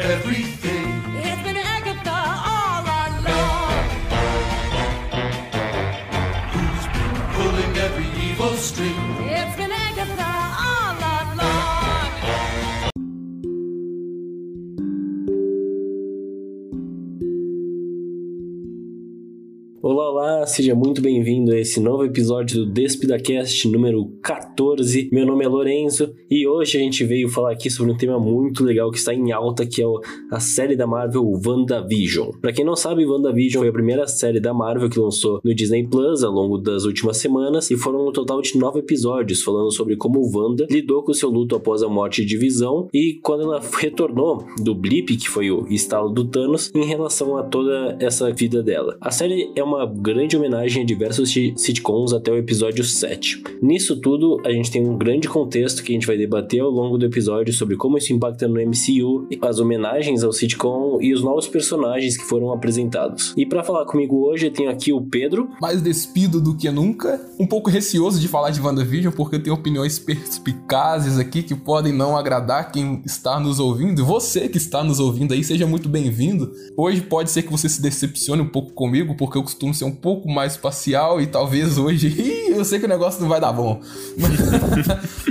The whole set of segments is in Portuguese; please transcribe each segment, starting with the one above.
everything. It's been Agatha all along. Who's been pulling every evil string? Seja muito bem-vindo a esse novo episódio do DespidaCast número 14. Meu nome é Lorenzo e hoje a gente veio falar aqui sobre um tema muito legal que está em alta, que é a série da Marvel WandaVision. Pra quem não sabe, WandaVision foi a primeira série da Marvel que lançou no Disney Plus ao longo das últimas semanas e foram um total de nove episódios falando sobre como Wanda lidou com seu luto após a morte de Visão e quando ela retornou do blip, que foi o estalo do Thanos, em relação a toda essa vida dela. A série é uma grande homenagem a diversos si- sitcoms até o episódio 7. Nisso tudo, a gente tem um grande contexto que a gente vai debater ao longo do episódio sobre como isso impacta no MCU, as homenagens ao sitcom e os novos personagens que foram apresentados. E para falar comigo hoje, eu tenho aqui o Pedro. mais despido do que nunca, um pouco receoso de falar de WandaVision, porque eu tenho opiniões perspicazes aqui que podem não agradar quem está nos ouvindo. Você que está nos ouvindo aí, seja muito bem-vindo. Hoje pode ser que você se decepcione um pouco comigo, porque eu costumo ser um pouco mais espacial e talvez hoje ih, eu sei que o negócio não vai dar bom.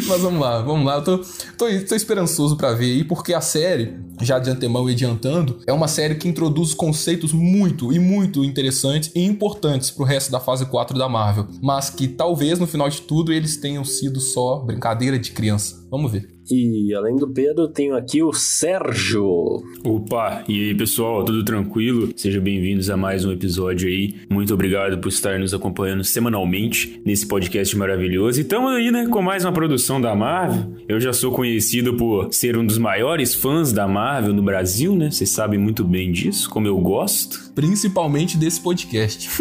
Mas vamos lá, vamos lá. Eu tô, tô, tô esperançoso pra ver aí, porque a série, já de antemão e adiantando, é uma série que introduz conceitos muito e muito interessantes e importantes pro resto da fase 4 da Marvel, mas que talvez no final de tudo eles tenham sido só brincadeira de criança. Vamos ver. E além do Pedro, tenho aqui o Sérgio. Opa, e aí pessoal, tudo tranquilo? Sejam bem-vindos a mais um episódio aí. Muito obrigado por estar nos acompanhando semanalmente nesse podcast maravilhoso. E estamos aí, né, com mais uma produção da Marvel. Eu já sou conhecido por ser um dos maiores fãs da Marvel no Brasil, né? Vocês sabem muito bem disso, como eu gosto. Principalmente desse podcast.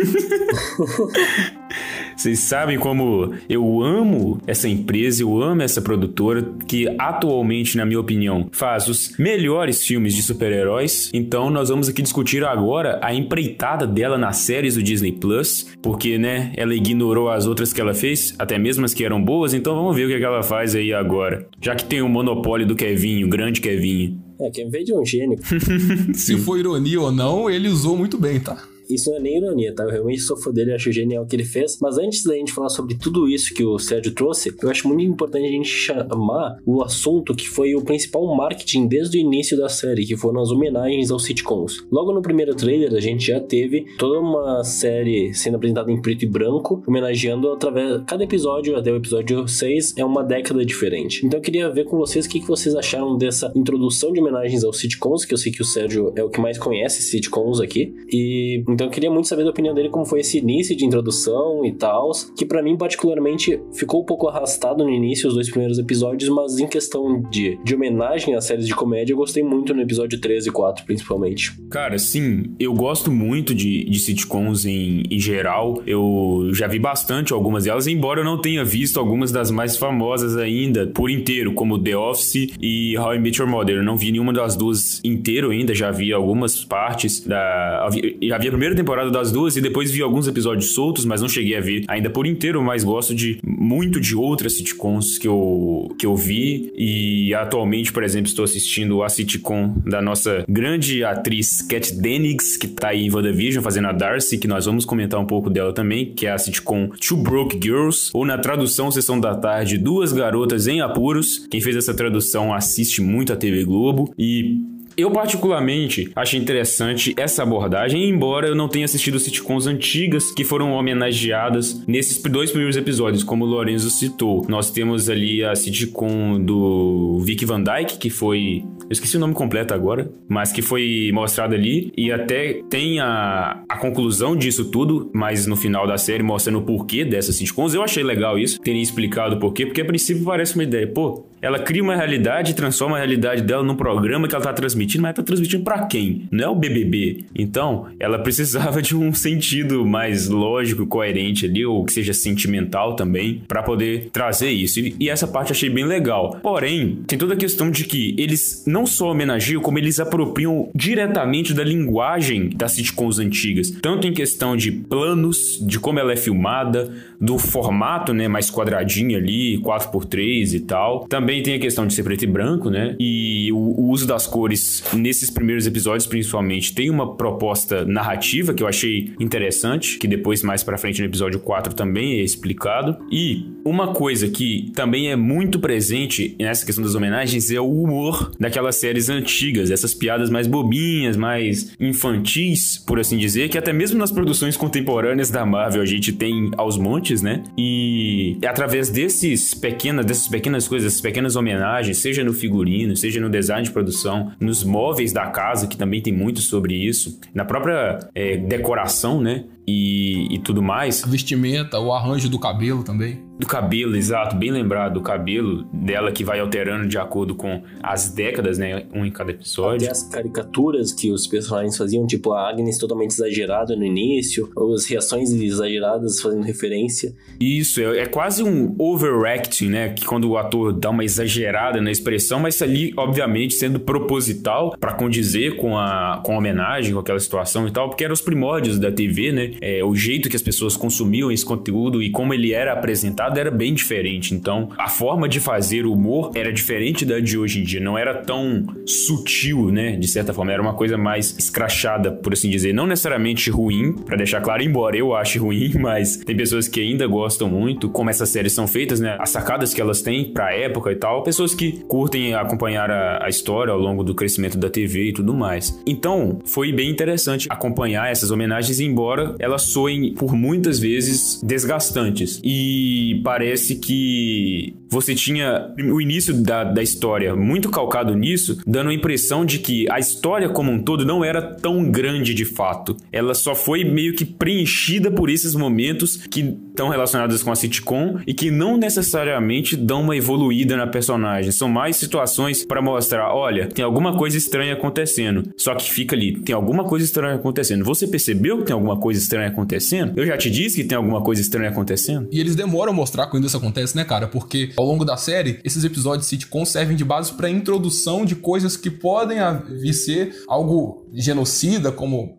Vocês sabem como eu amo essa empresa, eu amo essa produtora que atualmente, na minha opinião, faz os melhores filmes de super-heróis. Então nós vamos aqui discutir agora a empreitada dela nas séries do Disney Plus, porque, né, ela ignorou as outras que ela fez, até mesmo as que eram boas, então vamos ver o que, é que ela faz aí agora. Já que tem o monopólio do Kevinho, o grande Kevinho. É, quem vê de um gênio. Se for ironia ou não, ele usou muito bem, tá? Isso não é nem ironia, tá? Eu realmente sou fã dele, acho genial o que ele fez. Mas antes da gente falar sobre tudo isso que o Sérgio trouxe, eu acho muito importante a gente chamar o assunto que foi o principal marketing desde o início da série, que foram as homenagens aos sitcoms. Logo no primeiro trailer, a gente já teve toda uma série sendo apresentada em preto e branco, homenageando através. Cada episódio, até o episódio 6, é uma década diferente. Então eu queria ver com vocês o que vocês acharam dessa introdução de homenagens aos sitcoms, que eu sei que o Sérgio é o que mais conhece sitcoms aqui. E então eu queria muito saber da opinião dele como foi esse início de introdução e tal, que pra mim particularmente ficou um pouco arrastado no início os dois primeiros episódios, mas em questão de, de homenagem às séries de comédia, eu gostei muito no episódio 13 e 4 principalmente. Cara, sim, eu gosto muito de, de sitcoms em, em geral. Eu já vi bastante algumas delas, embora eu não tenha visto algumas das mais famosas ainda por inteiro, como The Office e How I Met Your Mother. Eu não vi nenhuma das duas inteiro ainda, já vi algumas partes da. Já vi a primeira temporada das duas e depois vi alguns episódios soltos, mas não cheguei a ver ainda por inteiro, mas gosto de muito de outras sitcoms que eu, que eu vi. E atualmente, por exemplo, estou assistindo a sitcom da nossa grande atriz Kat Dennings, que tá aí em WandaVision fazendo a Darcy, que nós vamos comentar um pouco dela também, que é a sitcom Two Broke Girls, ou na tradução Sessão da Tarde, Duas Garotas em Apuros. Quem fez essa tradução assiste muito a TV Globo e eu, particularmente, achei interessante essa abordagem, embora eu não tenha assistido sitcoms antigas que foram homenageadas nesses dois primeiros episódios, como o Lorenzo citou. Nós temos ali a sitcom do Vic Van Dyke, que foi. Eu esqueci o nome completo agora, mas que foi mostrada ali, e até tem a, a conclusão disso tudo, mas no final da série mostrando o porquê dessas sitcoms. Eu achei legal isso, terem explicado o porquê, porque a princípio parece uma ideia, pô, ela cria uma realidade e transforma a realidade dela num programa que ela tá transmitindo, mas ela tá transmitindo para quem? Não é o BBB. Então, ela precisava de um sentido mais lógico, coerente ali, ou que seja sentimental também, para poder trazer isso. E, e essa parte eu achei bem legal. Porém, tem toda a questão de que eles não só homenageiam, como eles apropriam diretamente da linguagem das sitcoms antigas, tanto em questão de planos, de como ela é filmada, do formato, né, mais quadradinho ali, 4x3 e tal. Também tem a questão de ser preto e branco, né? E o, o uso das cores nesses primeiros episódios, principalmente, tem uma proposta narrativa que eu achei interessante, que depois mais para frente no episódio 4 também é explicado. E uma coisa que também é muito presente nessa questão das homenagens é o humor daquelas séries antigas, essas piadas mais bobinhas, mais infantis, por assim dizer, que até mesmo nas produções contemporâneas da Marvel a gente tem aos montes, né? E é através desses pequenas, dessas pequenas coisas, essas pequenas homenagens, seja no figurino, seja no design de produção, nos móveis da casa, que também tem muito sobre isso, na própria é, decoração, né? E, e tudo mais. A vestimenta, o arranjo do cabelo também. Do cabelo, exato, bem lembrado, do cabelo dela que vai alterando de acordo com as décadas, né? Um em cada episódio. Até as caricaturas que os personagens faziam, tipo a Agnes totalmente exagerada no início, ou as reações exageradas fazendo referência. Isso, é, é quase um overacting, né? Que quando o ator dá uma exagerada na expressão, mas ali, obviamente, sendo proposital para condizer com a, com a homenagem, com aquela situação e tal, porque eram os primórdios da TV, né? É, o jeito que as pessoas consumiam esse conteúdo e como ele era apresentado era bem diferente. Então, a forma de fazer humor era diferente da de hoje em dia. Não era tão sutil, né? De certa forma, era uma coisa mais escrachada, por assim dizer. Não necessariamente ruim, para deixar claro, embora eu ache ruim, mas tem pessoas que ainda gostam muito, como essas séries são feitas, né? As sacadas que elas têm pra época e tal. Pessoas que curtem acompanhar a, a história ao longo do crescimento da TV e tudo mais. Então, foi bem interessante acompanhar essas homenagens, embora elas soem por muitas vezes desgastantes. E parece que você tinha o início da, da história muito calcado nisso, dando a impressão de que a história como um todo não era tão grande de fato. Ela só foi meio que preenchida por esses momentos que estão relacionados com a sitcom e que não necessariamente dão uma evoluída na personagem. São mais situações para mostrar, olha, tem alguma coisa estranha acontecendo. Só que fica ali, tem alguma coisa estranha acontecendo. Você percebeu que tem alguma coisa estranha acontecendo? Eu já te disse que tem alguma coisa estranha acontecendo? E eles demoram a mostrar quando isso acontece, né, cara? Porque ao longo da série, esses episódios sitcom servem de base para introdução de coisas que podem vir ser algo genocida, como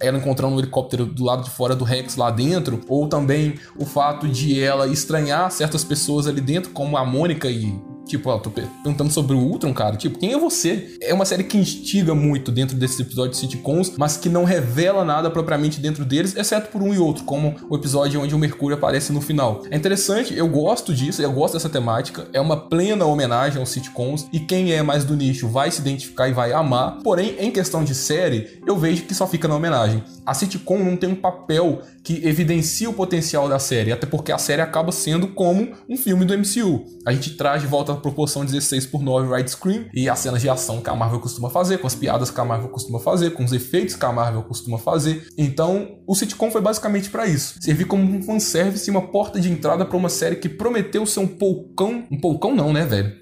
ela encontrando um helicóptero do lado de fora do Rex lá dentro, ou também o fato de ela estranhar certas pessoas ali dentro, como a Mônica e Tipo, ó, tô perguntando sobre o Ultron, cara. Tipo, quem é você? É uma série que instiga muito dentro desses episódios de sitcoms, mas que não revela nada propriamente dentro deles, exceto por um e outro, como o episódio onde o Mercúrio aparece no final. É interessante, eu gosto disso, eu gosto dessa temática. É uma plena homenagem aos sitcoms, e quem é mais do nicho vai se identificar e vai amar. Porém, em questão de série, eu vejo que só fica na homenagem. A sitcom não tem um papel que evidencia o potencial da série, até porque a série acaba sendo como um filme do MCU. A gente traz de volta proporção 16 por 9 widescreen e as cenas de ação que a Marvel costuma fazer, com as piadas que a Marvel costuma fazer, com os efeitos que a Marvel costuma fazer. Então, o sitcom foi basicamente para isso, servir como um fanservice e uma porta de entrada para uma série que prometeu ser um poucão, um poucão não, né, velho?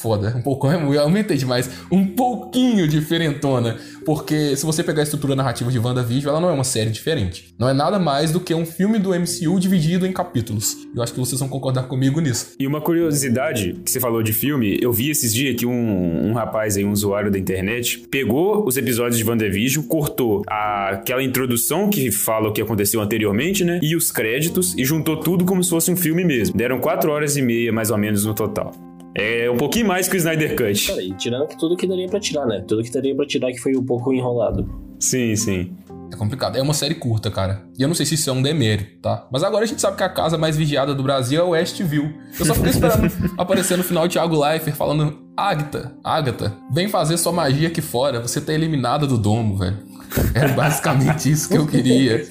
Foda, um pouco, eu aumentei demais, um pouquinho diferentona, porque se você pegar a estrutura narrativa de WandaVision, ela não é uma série diferente. Não é nada mais do que um filme do MCU dividido em capítulos. Eu acho que vocês vão concordar comigo nisso. E uma curiosidade que você falou de filme, eu vi esses dias que um, um rapaz aí, um usuário da internet, pegou os episódios de WandaVision, cortou a, aquela introdução que fala o que aconteceu anteriormente, né? E os créditos, e juntou tudo como se fosse um filme mesmo. Deram quatro horas e meia, mais ou menos, no total. É um pouquinho mais que o Snyder Cut. Cara, e tirando tudo que daria pra tirar, né? Tudo que daria pra tirar que foi um pouco enrolado. Sim, sim. É complicado. É uma série curta, cara. E eu não sei se isso é um demérito, tá? Mas agora a gente sabe que a casa mais vigiada do Brasil é o Westview. Eu só fiquei esperando aparecer no final o Thiago Leifert falando: Agatha, Agatha, vem fazer sua magia aqui fora. Você tá eliminada do domo, velho. Era basicamente isso que eu queria.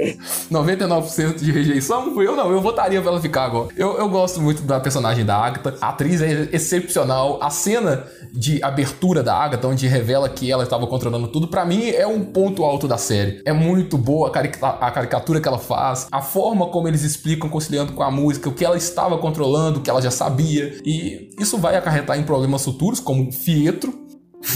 99% de rejeição eu, não. Eu votaria pra ela ficar agora. Eu, eu gosto muito da personagem da Agatha. A atriz é excepcional. A cena de abertura da Agatha, onde revela que ela estava controlando tudo, para mim é um ponto alto da série. É muito boa a, caricatura que ela faz, a forma como eles explicam conciliando com a música, o que ela estava controlando, o que ela já sabia. E isso vai acarretar em problemas futuros, como Fietro,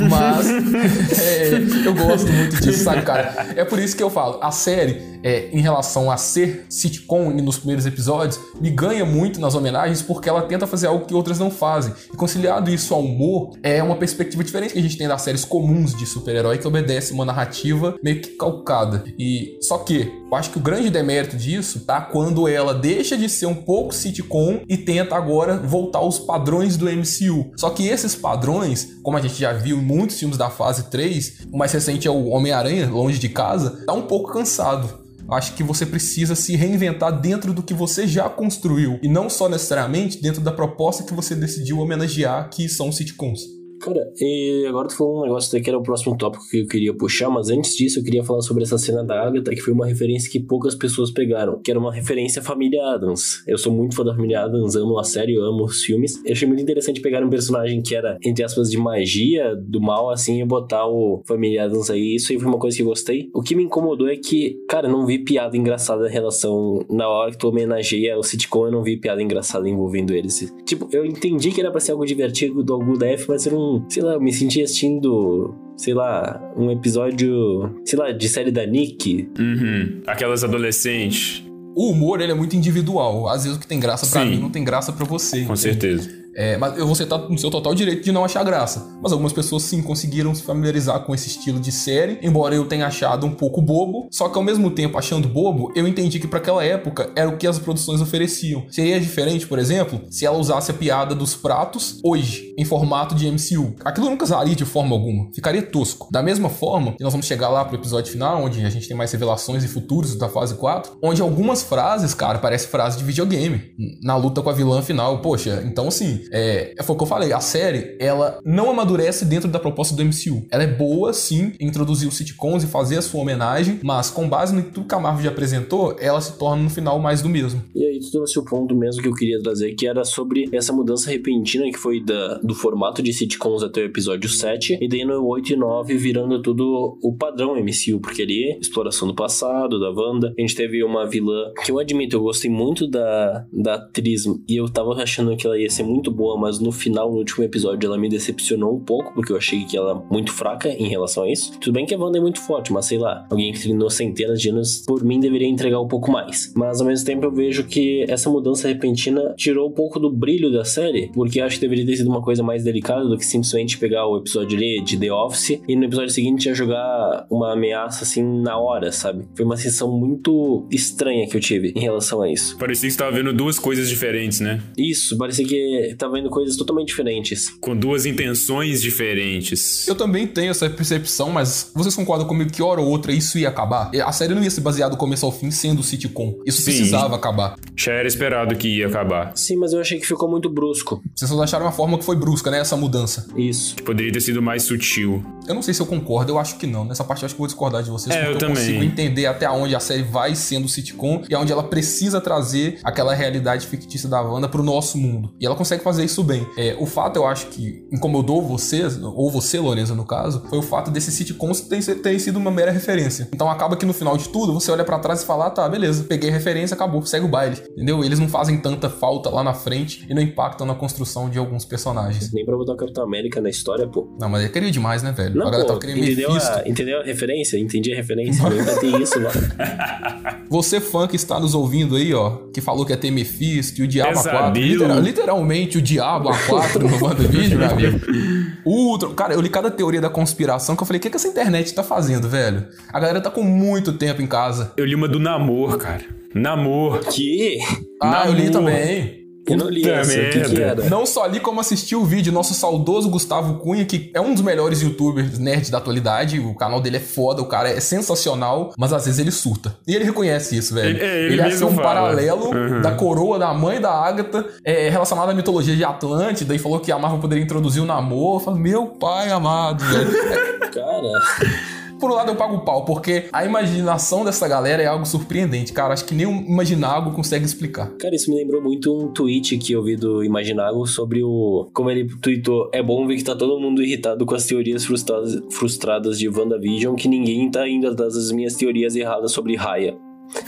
mas é, eu gosto muito disso, sabe, cara? É por isso que eu falo, a série é, em relação a ser sitcom nos primeiros episódios, me ganha muito nas homenagens porque ela tenta fazer algo que outras não fazem. E conciliado isso ao humor, é uma perspectiva diferente que a gente tem das séries comuns de super-herói que obedece uma narrativa meio que calcada. E só que eu acho que o grande demérito disso tá quando ela deixa de ser um pouco sitcom e tenta agora voltar aos padrões do MCU. Só que esses padrões, como a gente já viu em muitos filmes da fase 3, o mais recente é o Homem-Aranha, Longe de Casa, tá um pouco cansado. Acho que você precisa se reinventar dentro do que você já construiu e não só necessariamente dentro da proposta que você decidiu homenagear, que são sitcoms. Cara, e agora tu falou um negócio que era o próximo tópico que eu queria puxar, mas antes disso eu queria falar sobre essa cena da Agatha, que foi uma referência que poucas pessoas pegaram, que era uma referência à família Adams. Eu sou muito fã da família Adams, amo a série, amo os filmes. Eu achei muito interessante pegar um personagem que era, entre aspas, de magia, do mal, assim, e botar o família Adams aí. Isso aí foi uma coisa que eu gostei. O que me incomodou é que, cara, eu não vi piada engraçada em relação. Na hora que tu homenageia o sitcom, eu não vi piada engraçada envolvendo eles. Tipo, eu entendi que era pra ser algo divertido do F, mas era sei lá, eu me senti assistindo, sei lá, um episódio, sei lá, de série da Nick. Uhum. Aquelas adolescentes. O humor, ele é muito individual. Às vezes o que tem graça pra Sim. mim não tem graça pra você. Com entende? certeza. É, mas eu vou no seu total direito de não achar graça. Mas algumas pessoas sim conseguiram se familiarizar com esse estilo de série, embora eu tenha achado um pouco bobo. Só que ao mesmo tempo, achando bobo, eu entendi que para aquela época era o que as produções ofereciam. Seria diferente, por exemplo, se ela usasse a piada dos pratos hoje, em formato de MCU. Aquilo não casaria de forma alguma, ficaria tosco. Da mesma forma, nós vamos chegar lá pro episódio final, onde a gente tem mais revelações e futuros da fase 4, onde algumas frases, cara, parecem frases de videogame. Na luta com a vilã final. Poxa, então assim, é, foi o que eu falei, a série, ela não amadurece dentro da proposta do MCU. Ela é boa, sim, em introduzir os sitcoms e fazer a sua homenagem, mas com base no que a Marvel já apresentou, ela se torna no final mais do mesmo. E aí tu trouxe o ponto mesmo que eu queria trazer, que era sobre essa mudança repentina que foi da, do formato de sitcoms até o episódio 7, e daí no 8 e 9 virando tudo o padrão MCU, porque ali, exploração do passado, da Wanda, a gente teve uma vilã que eu admito, eu gostei muito da, da atriz, e eu tava achando que ela ia ser muito boa, mas no final, no último episódio, ela me decepcionou um pouco, porque eu achei que ela é muito fraca em relação a isso. Tudo bem que a Wanda é muito forte, mas sei lá, alguém que treinou centenas de anos, por mim, deveria entregar um pouco mais. Mas ao mesmo tempo, eu vejo que essa mudança repentina tirou um pouco do brilho da série, porque eu acho que deveria ter sido uma coisa mais delicada do que simplesmente pegar o episódio ali de The Office e no episódio seguinte já jogar uma ameaça assim na hora, sabe? Foi uma sensação muito estranha que eu tive em relação a isso. Parecia que você tava vendo duas coisas diferentes, né? Isso, parecia que tava vendo coisas totalmente diferentes. Com duas intenções diferentes. Eu também tenho essa percepção, mas vocês concordam comigo que hora ou outra isso ia acabar? A série não ia ser baseada do começo ao fim sendo sitcom. Isso Sim. precisava acabar. Já era esperado que ia acabar. Sim, mas eu achei que ficou muito brusco. Vocês só acharam uma forma que foi brusca, né? Essa mudança. Isso. Poderia ter sido mais sutil. Eu não sei se eu concordo, eu acho que não. Nessa parte eu acho que eu vou discordar de vocês, É, porque eu eu, também. consigo entender até onde a série vai sendo sitcom e aonde ela precisa trazer aquela realidade fictícia da Wanda pro nosso mundo. E ela consegue fazer isso bem. É, o fato, eu acho que incomodou vocês, ou você, Lorenza, no caso, foi o fato desses sitcoms terem terem sido uma mera referência. Então acaba que no final de tudo, você olha pra trás e fala, ah, tá, beleza, peguei referência, acabou, segue o baile. Entendeu? Eles não fazem tanta falta lá na frente e não impactam na construção de alguns personagens. Nem pra botar o Capitão América na história, pô. Não, mas ele queria demais, né, velho? Não, a galera pô, tava querendo entendeu a, entendeu a referência? Entendi a referência. Eu ainda tem isso lá. Você, fã que está nos ouvindo aí, ó, que falou que ia ter Mephisto e o Diabo A4. Pesadelo. literal- literalmente o Diabo A4 no WandaVision, meu amigo. Ultra. Cara, eu li cada teoria da conspiração que eu falei, o que, que essa internet tá fazendo, velho? A galera tá com muito tempo em casa. Eu li uma do Namor, cara. Namor. Que? Ah, eu li Namor. também. Eu não li Puta essa. O que, que era? Não só li como assisti o vídeo, nosso saudoso Gustavo Cunha, que é um dos melhores youtubers nerds da atualidade. O canal dele é foda, o cara é sensacional, mas às vezes ele surta. E ele reconhece isso, velho. Ele- é, ele acha mesmo um fala. paralelo Uhum. da coroa da mãe da Agatha é, relacionado à mitologia de Atlântida e falou que a Marvel poderia introduzir o namoro. Eu falo, meu pai amado, velho. Cara. Por um lado eu pago o pau, porque a imaginação dessa galera é algo surpreendente, cara. Acho que nem um imaginável consegue explicar. Cara, isso me lembrou muito um tweet que eu vi do Imaginago sobre o. Como ele tweetou: É bom ver que tá todo mundo irritado com as teorias frustradas, frustradas de WandaVision, que ninguém tá indo das minhas teorias erradas sobre Raya.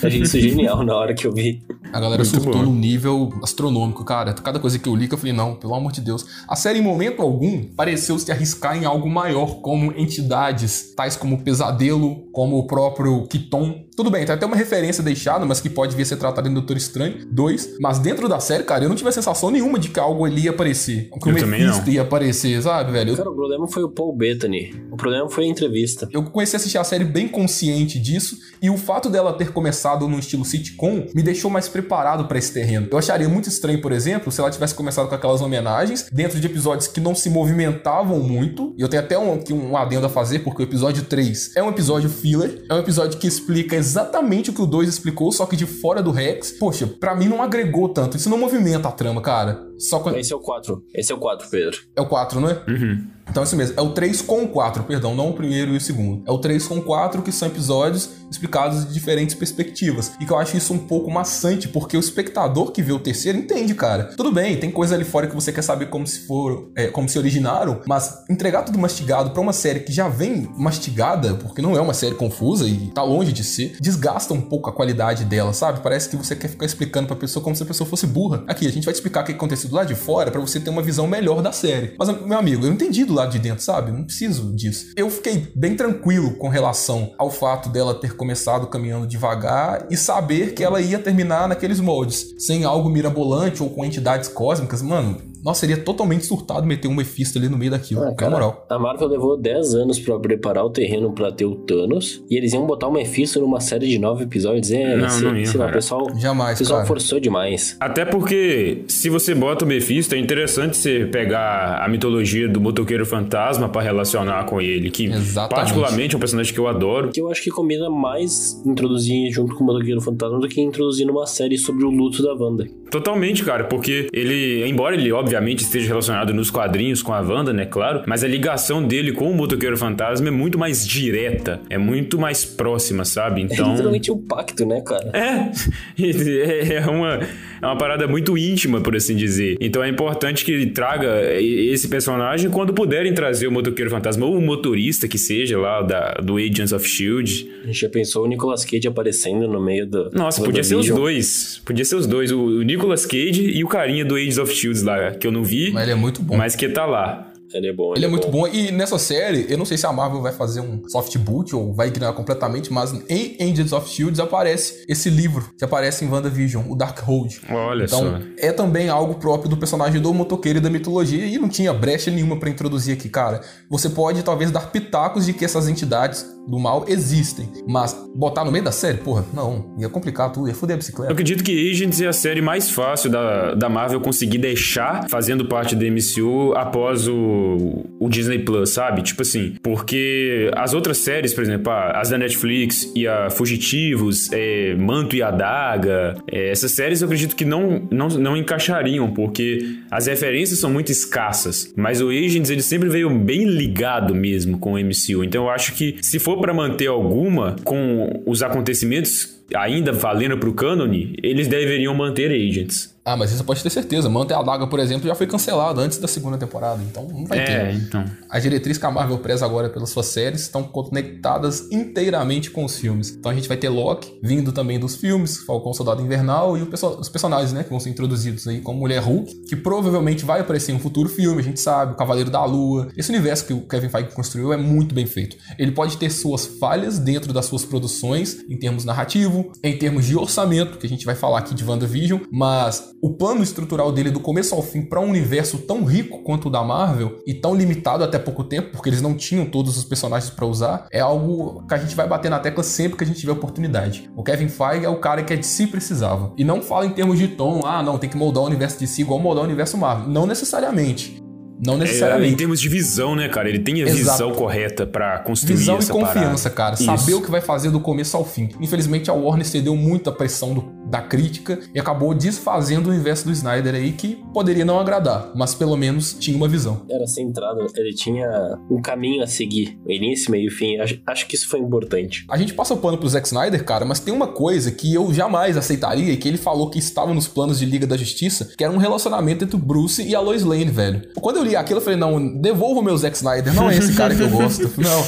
Achei isso genial na hora que eu vi. A galera Muito surtou bom. num nível astronômico, cara. Cada coisa que eu li, que eu falei, não, pelo amor de Deus. A série, em momento algum, pareceu se arriscar em algo maior, como entidades, tais como o Pesadelo, como o próprio Kiton. Tudo bem, tem até uma referência deixada, mas que pode vir a ser tratada em Doutor Estranho 2. Mas dentro da série, cara, eu não tive a sensação nenhuma de que algo ali ia aparecer. Que o Eu também Mephisto não. ia aparecer, sabe, velho? Cara, o problema foi o Paul Bettany. O problema foi a entrevista. Eu comecei a assistir a série bem consciente disso, e o fato dela ter começado num estilo sitcom me deixou mais preparado pra esse terreno. Eu acharia muito estranho, por exemplo, se ela tivesse começado com aquelas homenagens dentro de episódios que não se movimentavam muito. E eu tenho até um, aqui um adendo a fazer, porque o episódio 3 é um episódio filler, é um episódio que explica exatamente o que o 2 explicou, só que de fora do Rex. Poxa, pra mim não agregou tanto, isso não movimenta a trama, cara. Só com... Esse é o 4. Esse é o 4, Pedro. É o 4, não é? Uhum. Então é isso mesmo. É o 3 com o 4, perdão, não o primeiro e o segundo. É o 3 com o 4, que são episódios explicados de diferentes perspectivas. E que eu acho isso um pouco maçante, porque o espectador que vê o terceiro entende, cara. Tudo bem, tem coisa ali fora que você quer saber como se for, é, como se originaram, mas entregar tudo mastigado pra uma série que já vem mastigada, porque não é uma série confusa e tá longe de ser, desgasta um pouco a qualidade dela, sabe? Parece que você quer ficar explicando pra pessoa como se a pessoa fosse burra. Aqui, a gente vai te explicar o que aconteceu do lado de fora pra você ter uma visão melhor da série. Mas, meu amigo, eu entendi do lado de dentro, sabe? Não preciso disso. Eu fiquei bem tranquilo com relação ao fato dela ter começado caminhando devagar e saber que ela ia terminar naqueles moldes, sem algo mirabolante ou com entidades cósmicas. Mano, nossa, seria totalmente surtado meter um Mephisto ali no meio daquilo, Ah, na cara, moral. A Marvel levou 10 anos pra preparar o terreno pra ter o Thanos. E eles iam botar o Mephisto numa série de 9 episódios. É, Não, sei, não ia, sei lá, o cara. pessoal, Jamais, o pessoal cara. forçou demais. Até porque, se você bota o Mephisto, é interessante você pegar a mitologia do motoqueiro fantasma pra relacionar com ele, que Exatamente. particularmente é um personagem que eu adoro. Que eu acho que combina mais introduzir junto com o Motoqueiro Fantasma do que introduzir numa série sobre o luto da Wanda. Totalmente, cara, porque ele, embora ele obviamente esteja relacionado nos quadrinhos com a Wanda, né, claro, mas a ligação dele com o motoqueiro fantasma é muito mais direta, é muito mais próxima, sabe? É Então. literalmente um pacto, né, cara? É, é uma, é uma parada muito íntima, por assim dizer. Então é importante que ele traga esse personagem quando puderem trazer o motoqueiro fantasma ou o motorista que seja lá da, do Agents of Shield. A gente já pensou o Nicolas Cage aparecendo no meio do. Nossa, podia ser os dois. Podia ser os dois. O, o Nicolas Cage e o carinha do Agents of Shields lá, que eu não vi, Mas ele é muito bom. mas que tá lá. Ele é bom. Ele é muito bom. E nessa série, eu não sei se a Marvel vai fazer um soft boot ou vai ignorar completamente, mas em Agents of Shields aparece esse livro que aparece em WandaVision, o Darkhold. Olha então, só. é também algo próprio do personagem do motoqueiro e da mitologia e não tinha brecha nenhuma pra introduzir aqui, cara. Você pode talvez dar pitacos de que essas entidades do mal existem, mas botar no meio da série, porra, não, ia complicar tudo, ia foder a Eu bicicleta. acredito que Agents é a série mais fácil da, da Marvel conseguir deixar fazendo parte do MCU após o, o Disney Plus, sabe? Tipo assim, porque as outras séries, por exemplo, as da Netflix e a Fugitivos, é, Manto e Adaga, é, essas séries eu acredito que não, não, não encaixariam, porque as referências são muito escassas. Mas o Agents, ele sempre veio bem ligado mesmo com o MCU. Então eu acho que se for pra manter alguma com os acontecimentos ainda valendo pro cânone, eles deveriam manter Agents. Ah, mas isso pode ter certeza. Manter a Daga, por exemplo, já foi cancelado antes da segunda temporada, então não vai É, ter. então. As diretrizes que a Marvel preza agora pelas suas séries estão conectadas inteiramente com os filmes. Então a gente vai ter Loki vindo também dos filmes, Falcão Soldado Invernal e perso- os personagens, né, que vão ser introduzidos aí como Mulher Hulk, que provavelmente vai aparecer em um futuro filme, a gente sabe, o Cavaleiro da Lua. Esse universo que o Kevin Feige construiu é muito bem feito. Ele pode ter suas falhas dentro das suas produções, em termos narrativo, em termos de orçamento, que a gente vai falar aqui de WandaVision, mas o plano estrutural dele do começo ao fim para um universo tão rico quanto o da Marvel e tão limitado até pouco tempo, porque eles não tinham todos os personagens para usar, é algo que a gente vai bater na tecla sempre que a gente tiver oportunidade. O Kevin Feige é o cara que a DC precisava. E não fala em termos de tom, ah, não, tem que moldar o universo DC igual moldar o universo Marvel. Não necessariamente. Não É, em necessariamente. termos de visão, né, cara? Ele tem a Exato. visão correta pra construir Visão e essa confiança, parada. cara. Saber Isso. o que vai fazer do começo ao fim. Infelizmente, a Warner cedeu muita pressão do, da crítica e acabou desfazendo o universo do Snyder aí que poderia não agradar, mas pelo menos tinha uma visão. Era centrado, ele tinha um caminho a seguir, início, meio e fim. Acho, acho que isso foi importante. A gente passa o pano pro Zack Snyder, cara, mas tem uma coisa que eu jamais aceitaria e que ele falou que estava nos planos de Liga da Justiça, que era um relacionamento entre o Bruce e a Lois Lane, velho. Quando eu li aquilo, eu falei, não, devolva o meu Zack Snyder, não é esse cara que eu gosto. Não.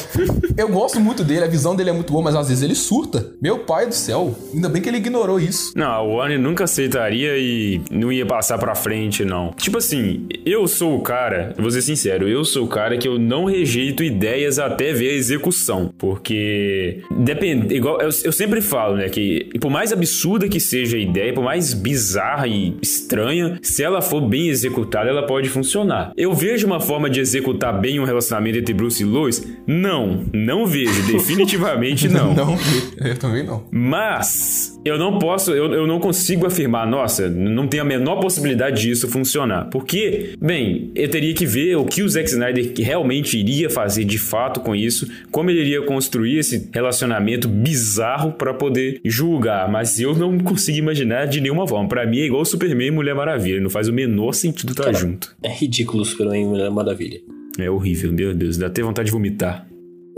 Eu gosto muito dele, a visão dele é muito boa, mas às vezes ele surta. Meu pai do céu, ainda bem que ele ignorou isso. Não, a Warner nunca aceitaria e não ia passar pra frente, não. Tipo assim, eu sou o cara, vou ser sincero, eu sou o cara que eu não rejeito ideias até ver a execução. Porque depende, igual eu, eu sempre falo, né, que por mais absurda que seja a ideia, por mais bizarra e estranha, se ela for bem executada, ela pode funcionar. Eu vejo uma forma de executar bem um relacionamento entre Bruce e Lois? Não, não vejo, definitivamente não. não, eu também não. Mas eu não posso, eu, eu não consigo afirmar, nossa, não tem a menor possibilidade disso funcionar. Porque, bem, eu teria que ver o que o Zack Snyder realmente iria fazer de fato com isso, como ele iria construir esse relacionamento bizarro para poder julgar. Mas eu não consigo imaginar de nenhuma forma. Para mim é igual Superman e Mulher Maravilha, não faz o menor sentido estar junto. É ridículo o Superman e Mulher Maravilha. É horrível, meu Deus, dá até vontade de vomitar.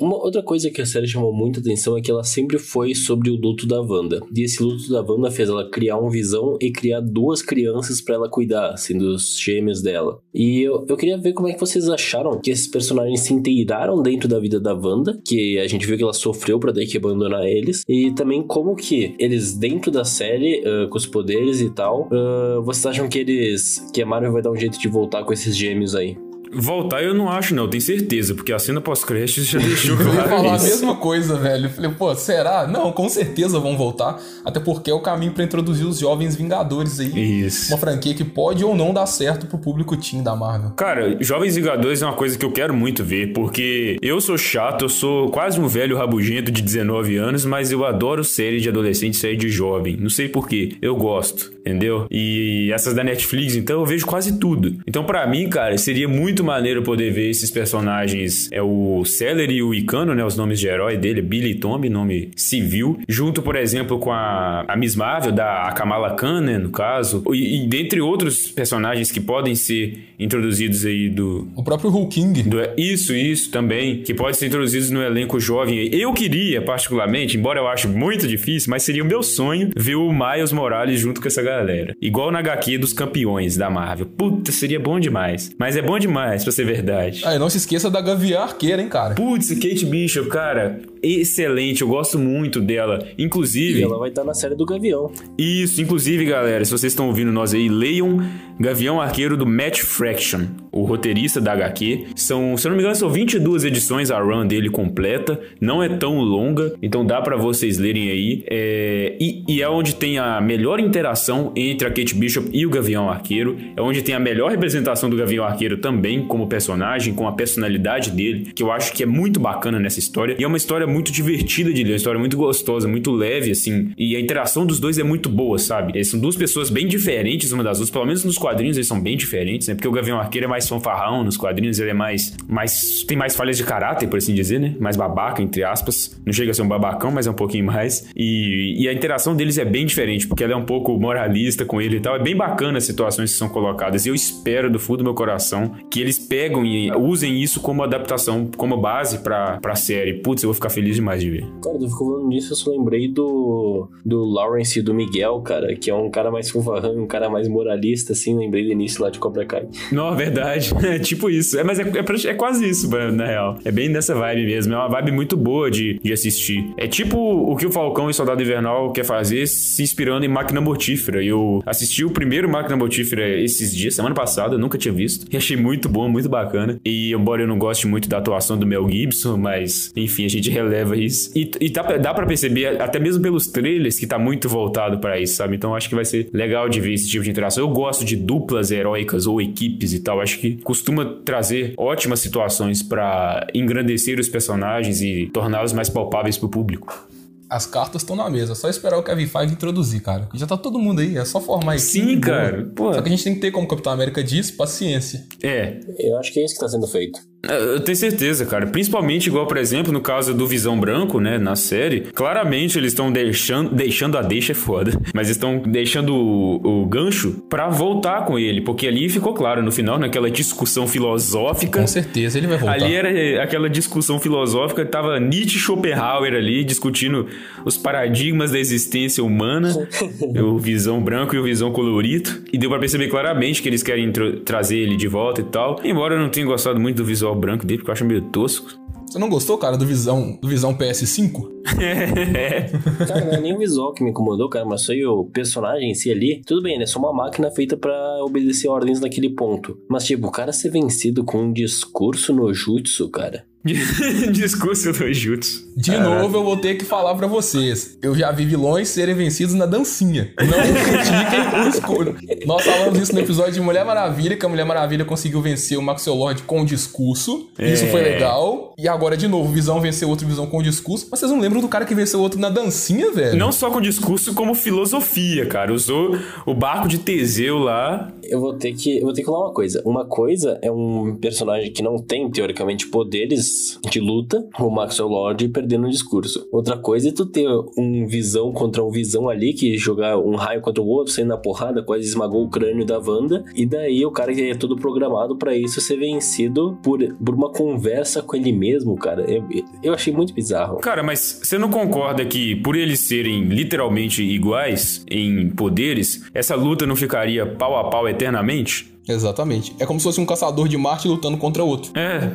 Uma outra coisa que a série chamou muita atenção é que ela sempre foi sobre o luto da Wanda. E esse luto da Wanda fez ela criar um visão e criar duas crianças para ela cuidar, sendo os gêmeos dela. E eu, eu queria ver como é que vocês acharam que esses personagens se inteiraram dentro da vida da Wanda, que a gente viu que ela sofreu para daí que abandonar eles, e também como que eles dentro da série, uh, com os poderes e tal, uh, vocês acham que eles que a Marvel vai dar um jeito de voltar com esses gêmeos aí? Voltar eu não acho, não, tenho certeza, porque a cena pós-créditos já deixou Eu ia claro falar a isso. mesma coisa, velho. Eu Falei, pô, será? Não, com certeza vão voltar. Até porque é o caminho pra introduzir os jovens Vingadores aí. Isso. Uma franquia que pode ou não dar certo pro público teen da Marvel. Cara, Jovens Vingadores é uma coisa que eu quero muito ver, porque eu sou chato, eu sou quase um velho rabugento de 19 anos, mas eu adoro série de adolescente, série de jovem. Não sei porquê, eu gosto, entendeu? E essas da Netflix, então eu vejo quase tudo. Então pra mim, cara, seria muito maneiro poder ver esses personagens, é o Celery e o Icano, né, os nomes de herói dele, Billy e Tommy, nome civil, junto, por exemplo, com a, a Miss Marvel, da Kamala Khan, né, no caso, e, e dentre outros personagens que podem ser introduzidos aí do, O próprio Hulk King. do- isso, isso também, que pode ser introduzidos no elenco jovem. Eu queria, particularmente, embora eu ache muito difícil, mas seria o meu sonho ver o Miles Morales junto com essa galera. Igual na HQ dos campeões da Marvel. Puta, seria bom demais. Mas é bom demais, pra ser verdade. Ah, e não se esqueça da Gavião Arqueira, hein, cara. Putz, Kate Bishop, cara, excelente, eu gosto muito dela. E Inclusive, ela vai estar na série do Gavião. isso, inclusive, galera, se vocês estão ouvindo nós aí, leiam Gavião Arqueiro do Matt Fraction, o roteirista da HQ. São, se eu não me engano, são 22 edições a run dele completa, não é tão longa, então dá pra vocês lerem aí. É, e, e é onde tem a melhor interação entre a Kate Bishop e o Gavião Arqueiro, é onde tem a melhor representação do Gavião Arqueiro também como personagem, com a personalidade dele, que eu acho que é muito bacana nessa história. E é uma história muito divertida de ler, uma história muito gostosa, muito leve, assim. E a interação dos dois é muito boa, sabe? Eles são duas pessoas bem diferentes uma das outras, pelo menos nos quadrinhos eles são bem diferentes, né? Porque o Gavião Arqueiro é mais fanfarrão, nos quadrinhos ele é mais, mais. tem mais falhas de caráter, por assim dizer, né? Mais babaca, entre aspas. Não chega a ser um babacão, mas é um pouquinho mais. E, e a interação deles é bem diferente, porque ela é um pouco moralista com ele e tal. É bem bacana as situações que são colocadas. E eu espero do fundo do meu coração que eles pegam e usem isso como adaptação, como base pra, pra série. Putz, eu vou ficar feliz demais de ver. Cara, tu ficou falando nisso, eu só lembrei do, do Lawrence e do Miguel, cara, que é um cara mais fanfarrão, um cara mais moralista, assim, lembrei do início lá de Cobra Kai. Não, verdade. É tipo isso. É, mas é, é, é quase isso, na real. É bem nessa vibe mesmo. É uma vibe muito boa de, de assistir. É tipo o que o Falcão e Soldado Invernal quer fazer se inspirando em Máquina Mortífera. Eu assisti o primeiro Máquina Mortífera esses dias, semana passada, nunca tinha visto. E achei muito bom, muito bacana. E embora eu não goste muito da atuação do Mel Gibson, mas enfim, a gente releva isso. E, e dá, pra- dá pra perceber, até mesmo pelos trailers, que tá muito voltado pra isso, sabe? Então acho que vai ser legal de ver esse tipo de interação. Eu gosto de duplas heróicas ou equipes e tal. Acho que costuma trazer ótimas situações pra engrandecer os personagens e torná-los mais palpáveis pro público. As cartas estão na mesa, é só esperar o Kevin Feige introduzir, cara. Já tá todo mundo aí, é só formar equipe. Sim, cara. Pô, Só que a gente tem que ter, como o Capitão América diz, paciência. é. Eu acho que é isso que tá sendo feito. É, Eu tenho certeza, cara. Principalmente, igual, por exemplo, no caso do Visão Branco, né, na série. Claramente eles estão deixando. Deixando a deixa é foda. Mas estão deixando o, o gancho pra voltar com ele. Porque ali ficou claro no final, naquela discussão filosófica. Com certeza ele vai voltar. Ali era aquela discussão filosófica, tava Nietzsche e Schopenhauer ali discutindo os paradigmas da existência humana, o visão branco e o visão colorido, e deu pra perceber claramente que eles querem tra- trazer ele de volta e tal. Embora eu não tenha gostado muito do visual branco dele, porque eu acho meio tosco. Você não gostou, cara, do Visão, do Visão PS5? Cara, não é nem o visual que me incomodou, cara, mas foi o personagem em si ali. Tudo bem, ele é só uma máquina feita pra obedecer ordens naquele ponto. Mas, tipo, o cara ser vencido com um discurso no jutsu, cara. Discurso do Jutsu. De novo, eu vou ter que falar pra vocês. Eu já vi vilões serem vencidos na dancinha. Não critiquem o escuro. Nós falamos isso no episódio de Mulher Maravilha, que a Mulher Maravilha conseguiu vencer o Maxwell Lord com o discurso. Isso foi legal. E agora, de novo, Visão venceu outro Visão com o discurso. Mas vocês não lembram do cara que venceu outro na dancinha, velho? Não só com discurso, como filosofia, cara. Usou o barco de Teseu lá. Eu vou ter que. Eu vou ter que falar uma coisa. Uma coisa é um personagem que não tem, teoricamente, poderes de luta, o Maxwell Lord perdendo o discurso. Outra coisa é tu ter um visão contra um visão ali, que jogar um raio contra o outro, saindo na porrada, quase esmagou o crânio da Wanda. E daí o cara que é todo programado pra isso ser vencido por, por uma conversa com ele mesmo, cara. Eu, eu achei muito bizarro. Cara, mas você não concorda que por eles serem literalmente iguais em poderes, essa luta não ficaria pau a pau eternamente? Exatamente. É como se fosse um caçador de Marte lutando contra outro. É.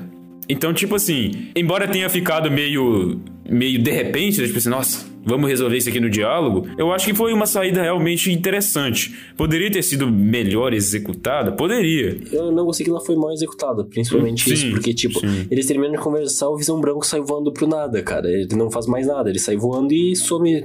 Então, tipo assim, embora tenha ficado meio. meio de repente, né, tipo assim, nossa, vamos resolver isso aqui no diálogo, eu acho que foi uma saída realmente interessante. Poderia ter sido melhor executada? Poderia. Eu não gostei que ela foi mal executada, principalmente Sim, isso, porque, tipo, sim. eles terminam de conversar, o Visão Branco sai voando pro nada, cara. Ele não faz mais nada, ele sai voando e some.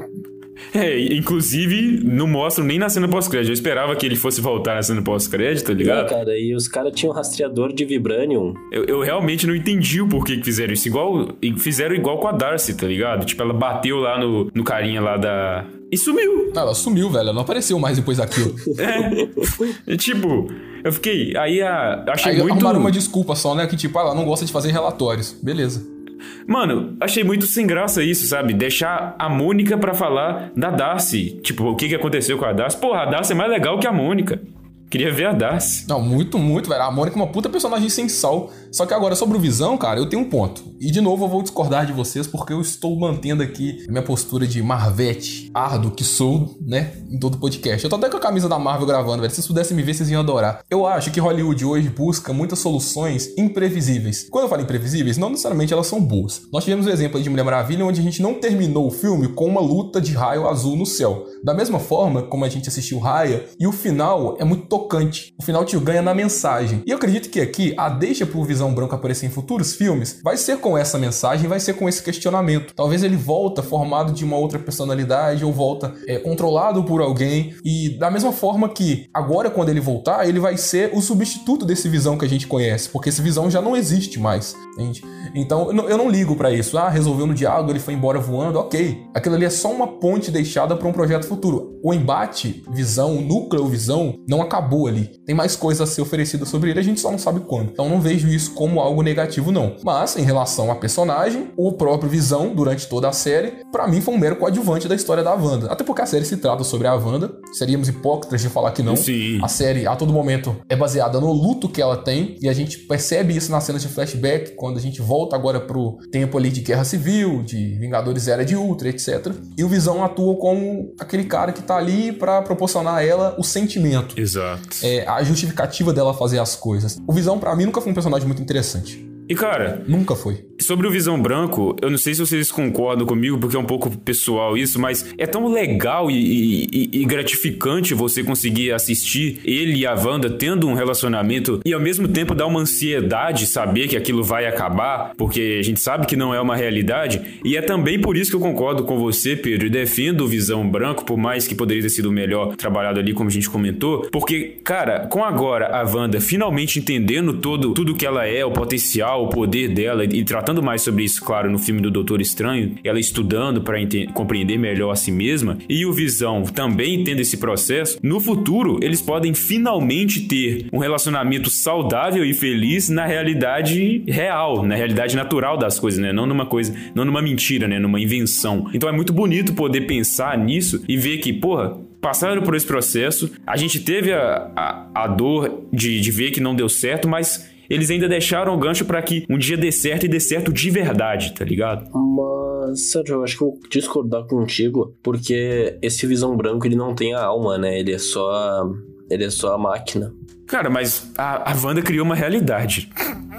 É, inclusive, não mostram nem na cena pós-crédito. Eu esperava que ele fosse voltar na cena pós-crédito, tá ligado? É, cara, e os caras tinham rastreador de Vibranium. Eu, eu realmente não entendi o porquê que fizeram isso. Igual, fizeram igual com a Darcy, tá ligado? Tipo, ela bateu lá no, no carinha lá da. E sumiu. Ah, ela sumiu, velho. Ela não apareceu mais depois daquilo. É. tipo, eu fiquei. Aí a. Achei Aí muito. arrumaram uma desculpa só, né? Que tipo, ah, ela não gosta de fazer relatórios. Beleza. Mano, achei muito sem graça isso, sabe? Deixar a Mônica pra falar da Darcy. Tipo, o que, que aconteceu com a Darcy? Porra, a Darcy é mais legal que a Mônica. Queria ver a Darcy. Não, muito, muito, velho. A Mônica é uma puta personagem sem sal. Só que agora, sobre o Visão, cara, eu tenho um ponto. E de novo eu vou discordar de vocês, porque eu estou mantendo aqui minha postura de Marvete, árduo que sou, né? Em todo podcast. Eu tô até com a camisa da Marvel gravando, velho. Se vocês pudessem me ver, vocês iam adorar. Eu acho que Hollywood hoje busca muitas soluções imprevisíveis. Quando eu falo imprevisíveis, não necessariamente elas são boas. Nós tivemos o exemplo aí de Mulher Maravilha, onde a gente não terminou o filme com uma luta de raio azul no céu. Da mesma forma como a gente assistiu Raya, e o final é muito tocante. O final te ganha na mensagem. E eu acredito que aqui, a deixa pro Visão Branco aparecer em futuros filmes vai ser com essa mensagem, vai ser com esse questionamento. Talvez ele volta formado de uma outra personalidade ou volta é, controlado por alguém. E da mesma forma que agora, quando ele voltar, ele vai ser o substituto desse Visão que a gente conhece, porque esse Visão já não existe mais. Entende? Então eu não, ligo pra isso. Ah, resolveu no diálogo, ele foi embora voando, ok. Aquilo ali é só uma ponte deixada pra um projeto futuro. O embate, visão, o núcleo visão, não acabou ali. Tem mais coisa a ser oferecida sobre ele, a gente só não sabe quando. Então não vejo isso como algo negativo, não. Mas, em relação a personagem, o próprio Visão, durante toda a série, pra mim foi um mero coadjuvante da história da Wanda. Até porque a série se trata sobre a Wanda. Seríamos hipócritas de falar que não. Sim. A série, a todo momento, é baseada no luto que ela tem. E a gente percebe isso nas cenas de flashback, quando a gente volta agora pro tempo ali de Guerra Civil, de Vingadores Era de Ultra, etc. E o Visão atua como aquele cara que tá ali pra proporcionar a ela o sentimento. Exato. É, a justificativa dela fazer as coisas. O Visão, pra mim, nunca foi um personagem muito interessante. E cara, Nunca foi. Sobre o Visão Branco, eu não sei se vocês concordam comigo, porque é um pouco pessoal isso, mas é tão legal e, e- e- gratificante você conseguir assistir ele e a Wanda tendo um relacionamento e ao mesmo tempo dar uma ansiedade saber que aquilo vai acabar, porque a gente sabe que não é uma realidade. E é também por isso que eu concordo com você, Pedro, e defendo o Visão Branco, por mais que poderia ter sido melhor trabalhado ali, como a gente comentou, porque, cara, com agora a Wanda finalmente entendendo todo, tudo que ela é, o potencial, o poder dela e tratando mais sobre isso, claro, no filme do Doutor Estranho, ela estudando para compreender melhor a si mesma e o Visão também tendo esse processo, no futuro eles podem finalmente ter um relacionamento saudável e feliz na realidade real, na realidade natural das coisas, né? Não numa coisa, não numa mentira, né? Numa invenção. Então é muito bonito poder pensar nisso e ver que, porra, passaram por esse processo, a gente teve a, a, a dor de, de ver que não deu certo, mas eles ainda deixaram o gancho para que um dia dê certo e dê certo de verdade, tá ligado? Mas, Sérgio, eu acho que eu vou discordar contigo, porque esse Visão Branco, ele não tem a alma, né? Ele é só... Ele é só a máquina. Cara, mas a, a Wanda criou uma realidade.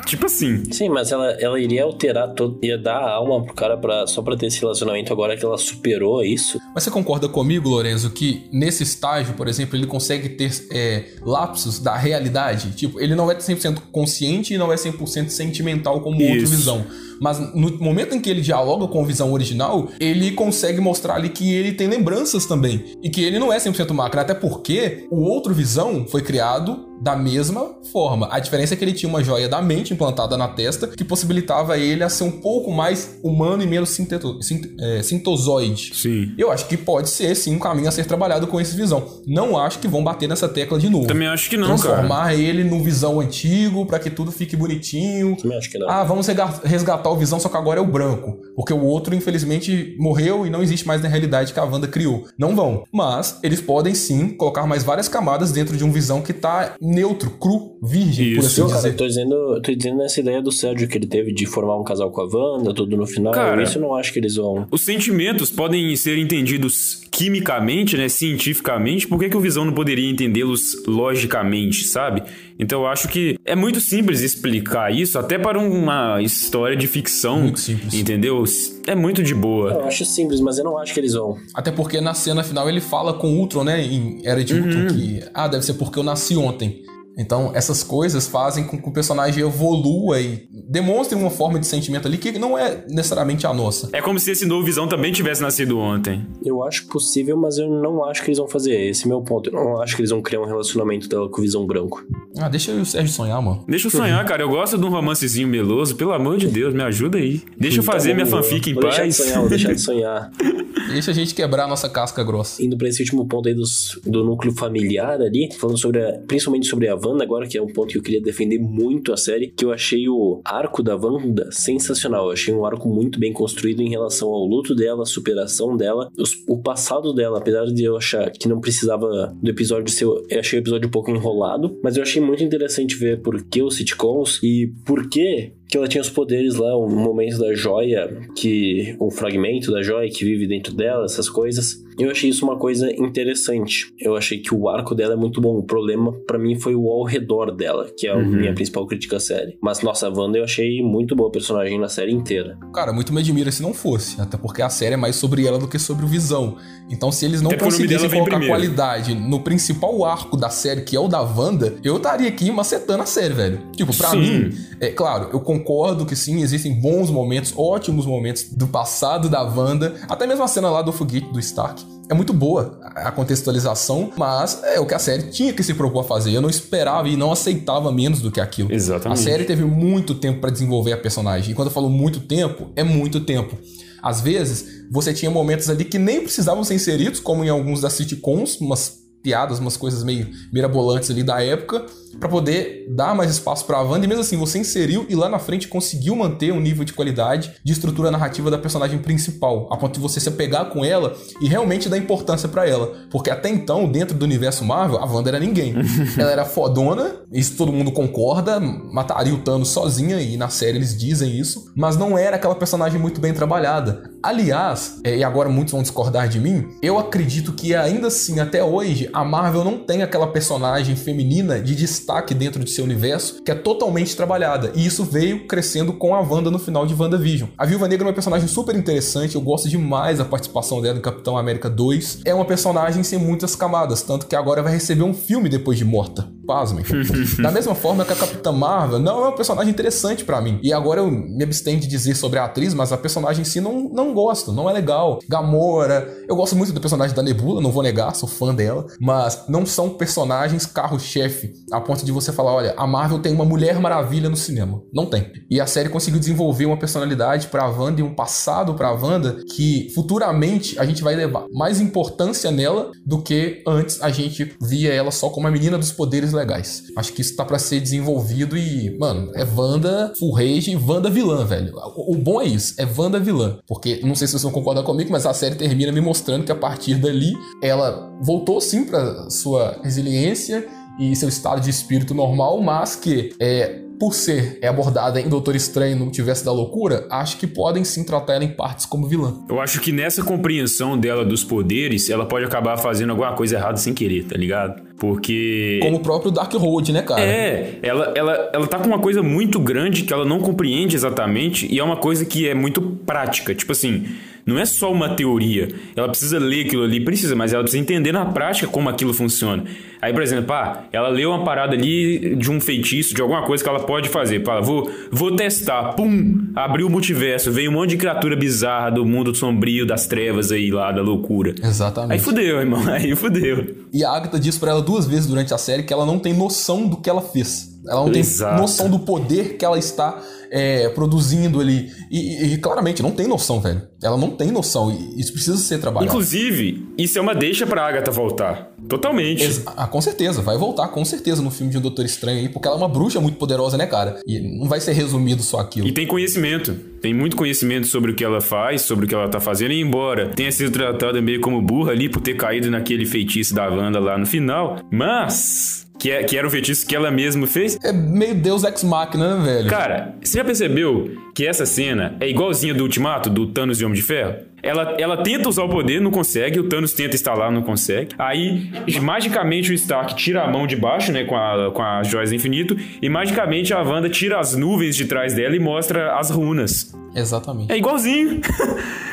tipo assim. Sim, mas ela, ela iria alterar todo. ia dar a alma pro cara pra, só pra ter esse relacionamento agora que ela superou isso. Mas você concorda comigo, Lorenzo, que nesse estágio, por exemplo, ele consegue ter é, lapsos da realidade? Tipo, ele não é 100% consciente e não é 100% sentimental como Isso. outro visão. Mas no momento em que ele dialoga com a visão original, ele consegue mostrar ali que ele tem lembranças também. E que ele não é 100% máquina, até porque o outro visão foi criado da mesma forma. A diferença é que ele tinha uma joia da mente implantada na testa que possibilitava ele a ser um pouco mais humano e menos sinteto, sint, é, sintozoide. Sim. Eu acho que pode ser sim um caminho a ser trabalhado com esse visão. Não acho que vão bater nessa tecla de novo. Também acho que não, cara. Transformar ele no visão antigo pra que tudo fique bonitinho. Também acho que não. Ah, vamos resgatar o visão, só que agora é o branco. Porque o outro, infelizmente, morreu e não existe mais na realidade que a Wanda criou. Não vão. Mas eles podem sim colocar mais várias camadas dentro de um visão que tá neutro, cru, virgem, por Isso. assim Não, cara, dizer. eu tô dizendo, eu tô dizendo nessa ideia do Sérgio que ele teve de formar um casal com a Wanda, tudo no final. Cara. isso eu não acho que eles vão. Os sentimentos podem ser entendidos quimicamente, né, cientificamente, por que, que o Visão não poderia entendê-los logicamente, sabe? Então eu acho que é muito simples explicar isso, até para uma história de ficção, Muito simples. entendeu? É muito de boa. Eu acho simples, mas eu não acho que eles vão. Até porque na cena final ele fala com o Ultron, né? Em Era de Ultron, que. Ah, deve ser porque eu nasci ontem. Então, essas coisas fazem com que o personagem evolua e demonstre uma forma de sentimento ali que não é necessariamente a nossa. É como se esse novo Visão também tivesse nascido ontem. Eu acho possível, mas eu não acho que eles vão fazer. Esse é meu ponto. Eu não acho que eles vão criar um relacionamento dela com o Visão Branco. Ah, deixa eu e o Sérgio sonhar, mano. Deixa eu sonhar, cara. Eu gosto de um romancezinho meloso. Pelo amor de Deus, me ajuda aí. Deixa eu fazer Tá minha fanfic em vou deixar de paz. sonhar, vou deixar de sonhar. Deixa a gente quebrar a nossa casca grossa. Indo pra esse último ponto aí dos, do núcleo familiar ali, falando sobre a- principalmente sobre a Wanda agora, que é um ponto que eu queria defender muito a série, que eu achei o arco da Wanda sensacional. Eu achei um arco muito bem construído em relação ao luto dela, a superação dela, os- o passado dela, apesar de eu achar que não precisava do episódio ser. Eu achei o episódio um pouco enrolado, mas eu achei muito interessante ver por que os sitcoms e por que que ela tinha os poderes lá, o momento da joia, que o fragmento da joia que vive dentro dela, essas coisas. Eu achei isso uma coisa interessante. Eu achei que o arco dela é muito bom. O problema pra mim foi o ao redor dela, que é a minha principal crítica à série. Mas nossa, a Wanda eu achei muito boa personagem na série inteira. Cara, muito me admira se não fosse. Até porque a série é mais sobre ela do que sobre o Visão. Então, se eles não Até conseguissem colocar primeiro. qualidade no principal arco da série, que é o da Wanda, eu estaria aqui macetando a série, velho. Tipo, pra Sim. mim, é claro, eu concordo que sim, existem bons momentos, ótimos momentos do passado da Wanda. Até mesmo a cena lá do foguete do Stark. É muito boa a contextualização, mas é o que a série tinha que se propor a fazer. Eu não esperava e não aceitava menos do que aquilo. Exatamente. A série teve muito tempo pra desenvolver a personagem. E quando eu falo muito tempo, é muito tempo. Às vezes, você tinha momentos ali que nem precisavam ser inseridos, como em alguns das sitcoms, umas piadas, umas coisas meio mirabolantes ali da época, pra poder dar mais espaço pra Wanda. E mesmo assim, você inseriu e lá na frente conseguiu manter um nível de qualidade de estrutura narrativa da personagem principal, a ponto de você se apegar com ela e realmente dar importância pra ela. Porque até então, dentro do universo Marvel, a Wanda era ninguém. ela era fodona, isso todo mundo concorda, mataria o Thanos sozinha, e na série eles dizem isso, mas não era aquela personagem muito bem trabalhada. Aliás, é, e agora muitos vão discordar de mim, eu acredito que ainda assim, até hoje, a Marvel não tem aquela personagem feminina de destaque dentro de seu universo que é totalmente trabalhada. E isso veio crescendo com a Wanda no final de WandaVision. A Viúva Negra é uma personagem super interessante, eu gosto demais da participação dela em Capitão América 2. É uma personagem sem muitas camadas, tanto que agora vai receber um filme depois de morta. Pasmem. da mesma forma que a Capitã Marvel não é uma personagem interessante para mim. E agora eu me abstenho de dizer sobre a atriz, mas a personagem em si não, não gosto, não é legal. Gamora, eu gosto muito do personagem da Nebula, não vou negar, sou fã dela, mas não são personagens carro-chefe a ponto de você falar, olha, a Marvel tem uma Mulher Maravilha no cinema. Não tem. E a série conseguiu desenvolver uma personalidade pra Wanda e um passado pra Wanda que futuramente a gente vai levar mais importância nela do que antes a gente via ela só como a menina dos poderes legais. Acho que isso tá para ser desenvolvido e, mano, é Wanda full rage e Wanda vilã, velho. O, o bom é isso, é Wanda vilã. Porque, não sei se vocês vão concordar comigo, mas a série termina me mostrando que a partir dali ela voltou sim pra sua resiliência e seu estado de espírito normal, mas que é por ser é abordada em Doutor Estranho no Multiverso da Loucura, acho que podem sim tratar ela em partes como vilã. Eu acho que nessa compreensão dela dos poderes, ela pode acabar fazendo alguma coisa errada sem querer, tá ligado? Porque. Como o próprio Dark Road, né, cara? É, ela, ela, ela tá com uma coisa muito grande que ela não compreende exatamente e é uma coisa que é muito prática. Tipo assim, não é só uma teoria. Ela precisa ler aquilo ali, precisa, mas ela precisa entender na prática como aquilo funciona. Aí, por exemplo, ah, ela leu uma parada ali de um feitiço, de alguma coisa que ela pode fazer. Fala, vou, vou testar. Pum! Abriu o multiverso. Veio um monte de criatura bizarra do mundo sombrio, das trevas aí lá, da loucura. Exatamente. Aí fudeu, irmão. Aí fudeu. E a Agatha diz pra ela duas vezes durante a série que ela não tem noção do que ela fez. Ela não Exato. tem noção do poder que ela está é, produzindo ali. E, e, claramente, não tem noção, velho. Ela não tem noção. E isso precisa ser trabalhado. Inclusive, isso é uma deixa pra Agatha voltar. Totalmente. Ex ah, com certeza. Vai voltar, com certeza, no filme de um Doutor Estranho aí. Porque ela é uma bruxa muito poderosa, né, cara? E não vai ser resumido só aquilo. E tem conhecimento. Tem muito conhecimento sobre o que ela faz, sobre o que ela tá fazendo. E embora tenha sido tratada meio como burra ali por ter caído naquele feitiço da Wanda lá no final. Mas que, é, que era o feitiço que ela mesma fez. É meio Deus Ex Machina, né, velho? Cara, você já percebeu que essa cena é igualzinha do Ultimato, do Thanos e Homem de Ferro? Ela, ela tenta usar o poder, não consegue. O Thanos tenta instalar, não consegue. Aí, magicamente, o Stark tira a mão de baixo, né? Com a, com a joias do infinito. E magicamente a Wanda tira as nuvens de trás dela e mostra as runas. Exatamente. É igualzinho.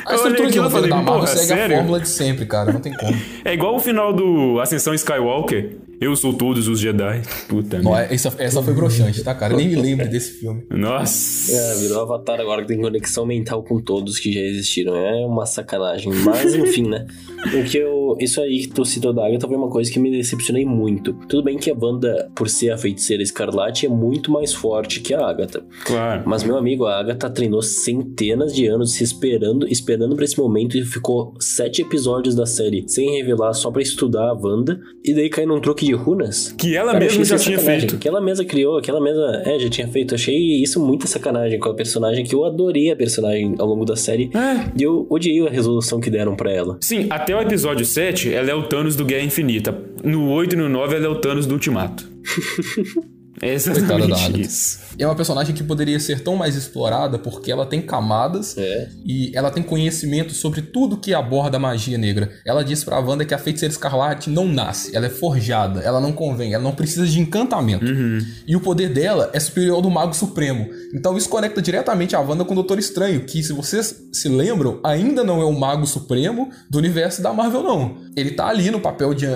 A estrutura de falei, da Marvel segue sério? a fórmula de sempre, cara. Não tem como. É igual o final do Ascensão Skywalker. Eu sou todos os Jedi. Puta Não, essa, essa foi broxante, tá, cara? Eu nem me lembro desse filme. Nossa. É, virou Avatar agora que tem conexão mental com todos que já existiram. É uma sacanagem. Mas, enfim, né? O que eu. Isso aí que tu citou da Agatha foi uma coisa que me decepcionei muito. Tudo bem que a Wanda, por ser a feiticeira escarlate, é muito mais forte que a Agatha. Claro. Mas, meu amigo, a Agatha treinou centenas de anos se esperando, esperando pra esse momento e ficou sete episódios da série sem revelar só pra estudar a Wanda. E daí cai num truque de runas. Que ela Cara, mesma já tinha feito. Que ela mesma criou, que ela mesma é, já tinha feito. Achei isso muita sacanagem com a personagem, que eu adorei a personagem ao longo da série. É. E eu odiei a resolução que deram para ela. Sim, até o episódio 7, ela é o Thanos do Guerra Infinita. No 8 e no 9, ela é o Thanos do Ultimato. É exatamente isso. É uma personagem que poderia ser tão mais explorada porque ela tem camadas é. e ela tem conhecimento sobre tudo que aborda a magia negra. Ela diz pra Wanda que a feiticeira escarlate não nasce, ela é forjada, ela não convém, ela não precisa de encantamento. Uhum. E o poder dela é superior ao do Mago Supremo. Então isso conecta diretamente a Wanda com o Doutor Estranho, que se vocês se lembram, ainda não é o Mago Supremo do universo da Marvel, não. Ele tá ali no papel de.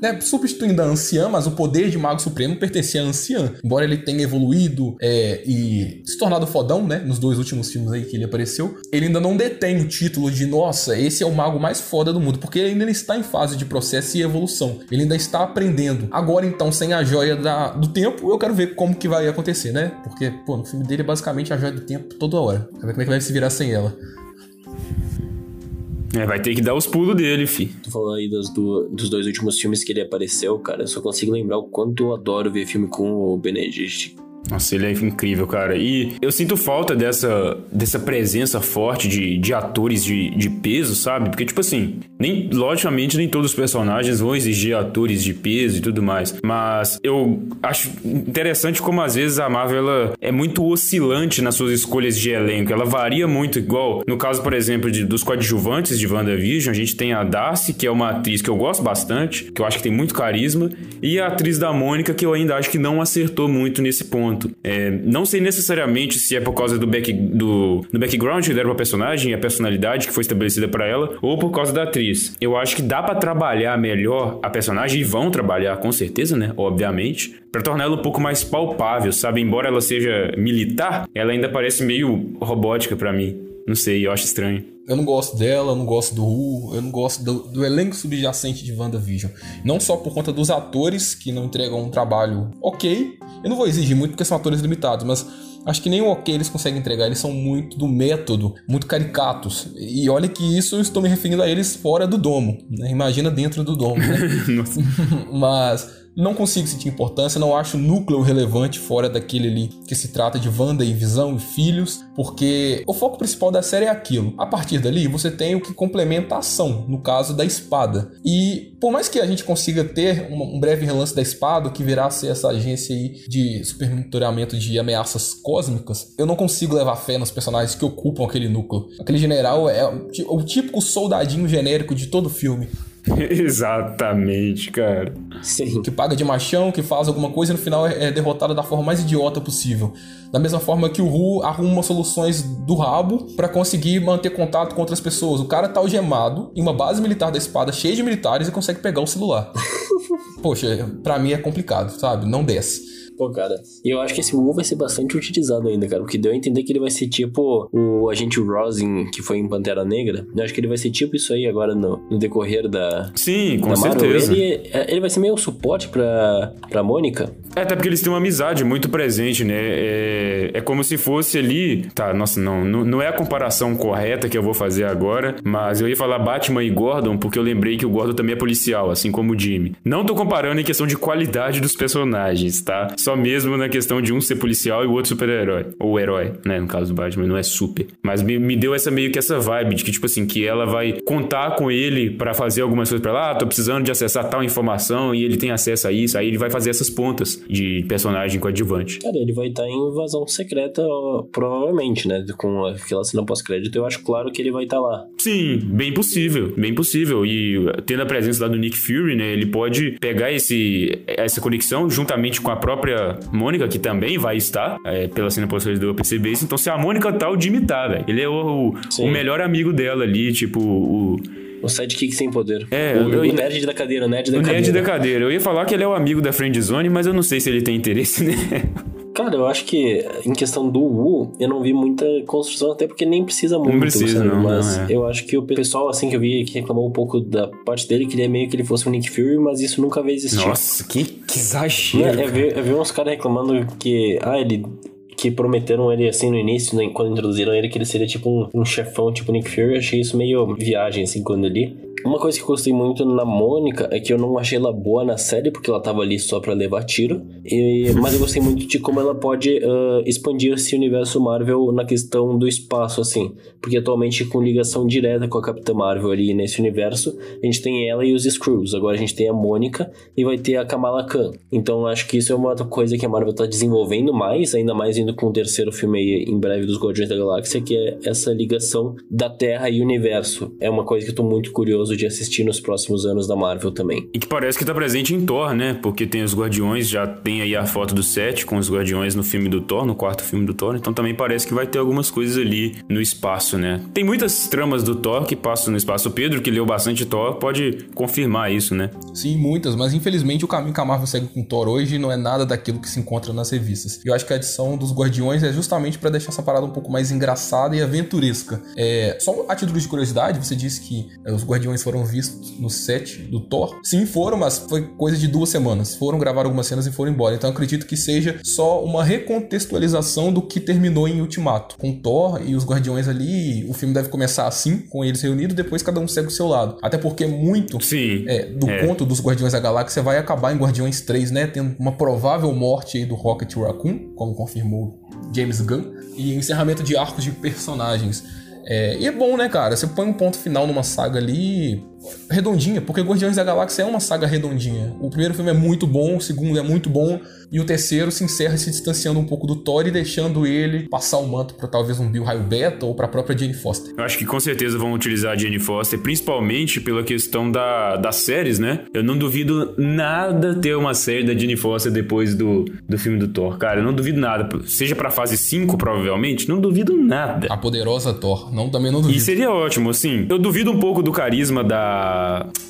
Né, substituindo a anciã, mas o poder de Mago Supremo pertencia à anciã. Embora ele tenha evoluído é, e se tornado fodão, né? Nos dois últimos filmes aí que ele apareceu, ele ainda não detém o título de, nossa, esse é o mago mais foda do mundo, porque ele ainda está em fase de processo e evolução. Ele ainda está aprendendo. Agora, então, sem a joia da, do tempo, eu quero ver como que vai acontecer, né? Porque, pô, no filme dele é basicamente a joia do tempo toda hora. Quero ver como é que vai se virar sem ela. É, vai ter que dar os pulos dele, fi. Tu falou aí dos, do, dos dois últimos filmes que ele apareceu, cara. Eu só consigo lembrar o quanto eu adoro ver filme com o Benedict. Nossa, ele é incrível, cara. E eu sinto falta dessa, dessa presença forte de, de atores de, de peso, sabe? Porque, tipo assim, nem, logicamente, nem todos os personagens vão exigir atores de peso e tudo mais. Mas eu acho interessante como, às vezes, a Marvel ela é muito oscilante nas suas escolhas de elenco. Ela varia muito, igual no caso, por exemplo, de, dos coadjuvantes de WandaVision, a gente tem a Darcy, que é uma atriz que eu gosto bastante, que eu acho que tem muito carisma, e a atriz da Mônica, que eu ainda acho que não acertou muito nesse ponto. Ponto. É, não sei necessariamente se é por causa do, back, do, do background que deram pra personagem, a personalidade que foi estabelecida para ela, ou por causa da atriz. Eu acho que dá para trabalhar melhor a personagem, e vão trabalhar com certeza, né? Obviamente, para tornar ela um pouco mais palpável, sabe? Embora ela seja militar, ela ainda parece meio robótica para mim. Não sei, eu acho estranho. Eu não gosto dela, eu não gosto do Ru, eu não gosto do, do, elenco subjacente de WandaVision. Não só por conta dos atores que não entregam um trabalho ok. Eu não vou exigir muito porque são atores limitados, mas acho que nem o ok eles conseguem entregar. Eles são muito do método, muito caricatos. E olha que isso eu estou me referindo a eles fora do domo. Né? Imagina dentro do domo. Né? mas não consigo sentir importância, não acho núcleo relevante fora daquele ali que se trata de Wanda e Visão e filhos, porque o foco principal da série é aquilo. A partir dali, você tem o que complementa a ação, no caso da espada. E por mais que a gente consiga ter um breve relance da espada, que virá a ser essa agência aí de supermonitoramento de ameaças cósmicas, eu não consigo levar fé nos personagens que ocupam aquele núcleo. Aquele general é o típico soldadinho genérico de todo filme. Exatamente, cara. Sim. Que paga de machão, que faz alguma coisa e no final é, é derrotado da forma mais idiota possível. Da mesma forma que o Ru arruma soluções do rabo para conseguir manter contato com outras pessoas. O cara tá algemado em uma base militar da espada cheia de militares e consegue pegar o celular. Poxa, pra mim é complicado, sabe? Não desce. Pô, cara, e eu acho que esse WoW vai ser bastante utilizado ainda, cara, porque deu a entender que ele vai ser tipo o agente Rosin que foi em Pantera Negra. Eu acho que ele vai ser tipo isso aí agora no, no decorrer da. Sim, com da certeza. Ele, é, ele vai ser meio suporte pra, pra Mônica. É, até porque eles têm uma amizade muito presente, né? É, é como se fosse ali. Tá, nossa, não, não, não é a comparação correta que eu vou fazer agora, mas eu ia falar Batman e Gordon porque eu lembrei que o Gordon também é policial, assim como o Jimmy. Não tô comparando em questão de qualidade dos personagens, tá? Só só mesmo na questão de um ser policial e o outro super-herói. Ou herói, né? No caso do Batman, não é super. Mas me, me deu essa meio que essa vibe de que, tipo assim, que ela vai contar com ele para fazer algumas coisas pra lá, ah, tô precisando de acessar tal informação e ele tem acesso a isso, aí ele vai fazer essas pontas de personagem coadjuvante. Cara, ele vai estar em invasão secreta, provavelmente, né? Com aquela cena pós-crédito, eu acho claro que ele vai estar lá. Sim, bem possível, bem possível. E tendo a presença lá do Nick Fury, né? Ele pode pegar esse, essa conexão juntamente com a própria Mônica, que também vai estar, é, pela cena posterior perceber isso. Então, se a Mônica tá, o Jimmy tá, velho. Ele é o, o, o, melhor amigo dela ali, tipo, o. O sidekick sem poder. É, o, eu, o nerd da cadeira, o nerd da o cadeira. nerd da cadeira. Eu ia falar que ele é o amigo da Friend Zone, mas eu não sei se ele tem interesse, né? Cara, eu acho que em questão do Wu, eu não vi muita construção, até porque nem precisa muito. Não precisa, sabe? não. Mas não é. eu acho que o pessoal, assim, que eu vi, que reclamou um pouco da parte dele, queria meio que ele fosse um Nick Fury, mas isso nunca veio existir. Nossa, que, que exagero. É, eu, vi, eu vi uns caras reclamando que, ah, ele que prometeram ele assim no início, né, quando introduziram ele, que ele seria tipo um, um chefão, tipo Nick Fury. Eu achei isso meio viagem, assim, quando eu li. Uma coisa que eu gostei muito na Mônica é que eu não achei ela boa na série, porque ela tava ali só pra levar tiro. E, mas eu gostei muito de como ela pode uh, expandir esse universo Marvel na questão do espaço, assim. Porque atualmente, com ligação direta com a Capitã Marvel ali nesse universo, a gente tem ela e os Screws. Agora a gente tem a Mônica e vai ter a Kamala Khan. Então acho que isso é uma coisa que a Marvel tá desenvolvendo mais, ainda mais indo com o terceiro filme aí em breve dos Guardiões da Galáxia, que é essa ligação da Terra e universo. É uma coisa que eu tô muito curioso curioso de assistir nos próximos anos da Marvel também. E que parece que tá presente em Thor, né? Porque tem os Guardiões, já tem aí a foto do set com os Guardiões no filme do Thor, no quarto filme do Thor. Então também parece que vai ter algumas coisas ali no espaço, né? Tem muitas tramas do Thor que passam no espaço. O Pedro, que leu bastante Thor, pode confirmar isso, né? Sim, muitas, mas infelizmente o caminho que a Marvel segue com Thor hoje não é nada daquilo que se encontra nas revistas. Eu acho que a edição dos Guardiões é justamente para deixar essa parada um pouco mais engraçada e aventuresca. É, só a título de curiosidade, você disse que é, os Guardiões foram vistos no set do Thor. Sim, foram, mas foi coisa de duas semanas. Foram gravar algumas cenas e foram embora. Então acredito que seja só uma recontextualização do que terminou em Ultimato. Com Thor e os Guardiões ali, o filme deve começar assim, com eles reunidos, depois cada um segue o seu lado. Até porque muito Sim, é, do é. conto dos Guardiões da Galáxia vai acabar em Guardiões 3, né? Tendo uma provável morte aí do Rocket Raccoon, como confirmou James Gunn, e encerramento de arcos de personagens. É, e é bom, né, cara? Você põe um ponto final numa saga ali, redondinha, porque Guardiões da Galáxia é uma saga redondinha. O primeiro filme é muito bom, o segundo é muito bom, e o terceiro se encerra se distanciando um pouco do Thor e deixando ele passar o manto para talvez um Bill Raio Beta ou para a própria Jane Foster. Eu acho que com certeza vão utilizar a Jane Foster, principalmente pela questão da, das séries, né? Eu não duvido nada ter uma série da Jane Foster depois do, do filme do Thor. Cara, eu não duvido nada. Seja pra fase 5, provavelmente, não duvido nada. A poderosa Thor. Não, também não duvido. E seria ótimo, assim. Eu duvido um pouco do carisma da,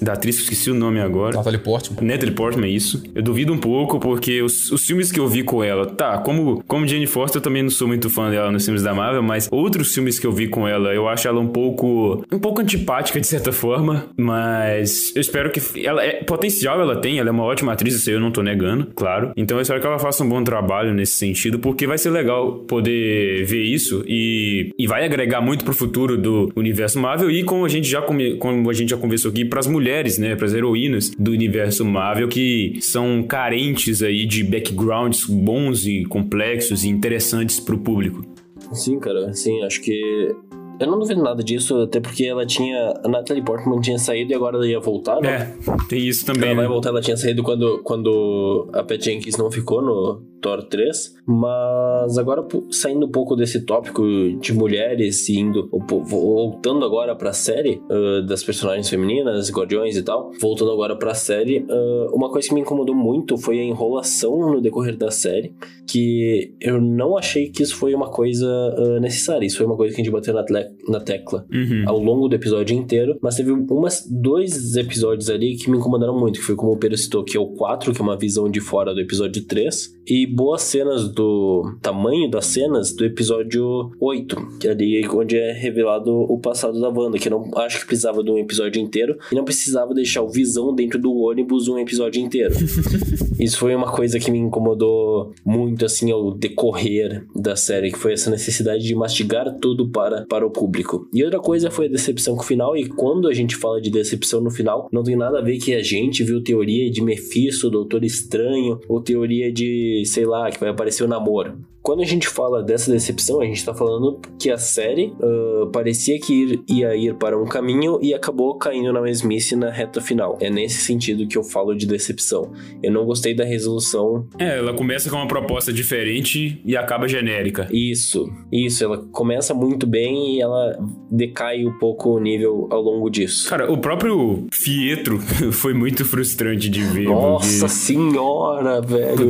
da atriz, esqueci o nome agora. Natalie Portman. Natalie Portman, isso. Eu duvido um pouco, porque os, os filmes que eu vi com ela, tá, como, como Jane Foster, eu também não sou muito fã dela nos filmes da Marvel, mas outros filmes que eu vi com ela, eu acho ela um pouco, um pouco antipática de certa forma, mas eu espero que ela é potencial ela tem, ela é uma ótima atriz, isso aí eu não tô negando, claro. Então eu espero que ela faça um bom trabalho nesse sentido, porque vai ser legal poder ver isso e, e vai agregar muito pro futuro do universo Marvel e como a gente já come, como a gente já conversou aqui para as mulheres, né, para as heroínas do universo Marvel que são carentes aí de backgrounds bons e complexos e interessantes pro público. Sim, cara, sim, acho que. Eu não duvido nada disso, até porque ela tinha. A Natalie Portman tinha saído e agora ela ia voltar, né? É, tem isso também. Ela vai né? voltar, ela tinha saído quando, quando a Pat Jenkins não ficou no Thor 3. Mas agora, saindo um pouco desse tópico de mulheres e indo, voltando agora pra série uh, das personagens femininas, guardiões e tal, voltando agora pra série, uh, uma coisa que me incomodou muito foi a enrolação no decorrer da série, que eu não achei que isso foi uma coisa uh, necessária. Isso foi uma coisa que a gente bateu na, na tecla Uhum. ao longo do episódio inteiro, mas teve umas, dois episódios ali que me incomodaram muito, que foi como o Pedro citou, que é o 4, que é uma visão de fora do episódio 3, e boas cenas do tamanho das cenas do episódio 8, que é ali onde é revelado o passado da Wanda, que eu não acho que precisava de um episódio inteiro, e não precisava deixar o Visão dentro do ônibus um episódio inteiro. Isso foi uma coisa que me incomodou muito, assim, ao decorrer da série, que foi essa necessidade de mastigar tudo para, para o público. E outra coisa foi a decepção com o final, e quando a gente fala de decepção no final, não tem nada a ver que a gente viu teoria de Mephisto, Doutor Estranho, ou teoria de, sei lá, que vai aparecer o namoro. Quando a gente fala dessa decepção, a gente tá falando que a série ah, parecia que ir- ia ir para um caminho e acabou caindo na mesmice na reta final. É nesse sentido que eu falo de decepção. Eu não gostei da resolução. É, ela começa com uma proposta diferente e acaba genérica. Isso, isso. Ela começa muito bem e ela decai um pouco o nível ao longo disso. Cara, o próprio Fietro foi muito frustrante de ver. Nossa senhora, velho.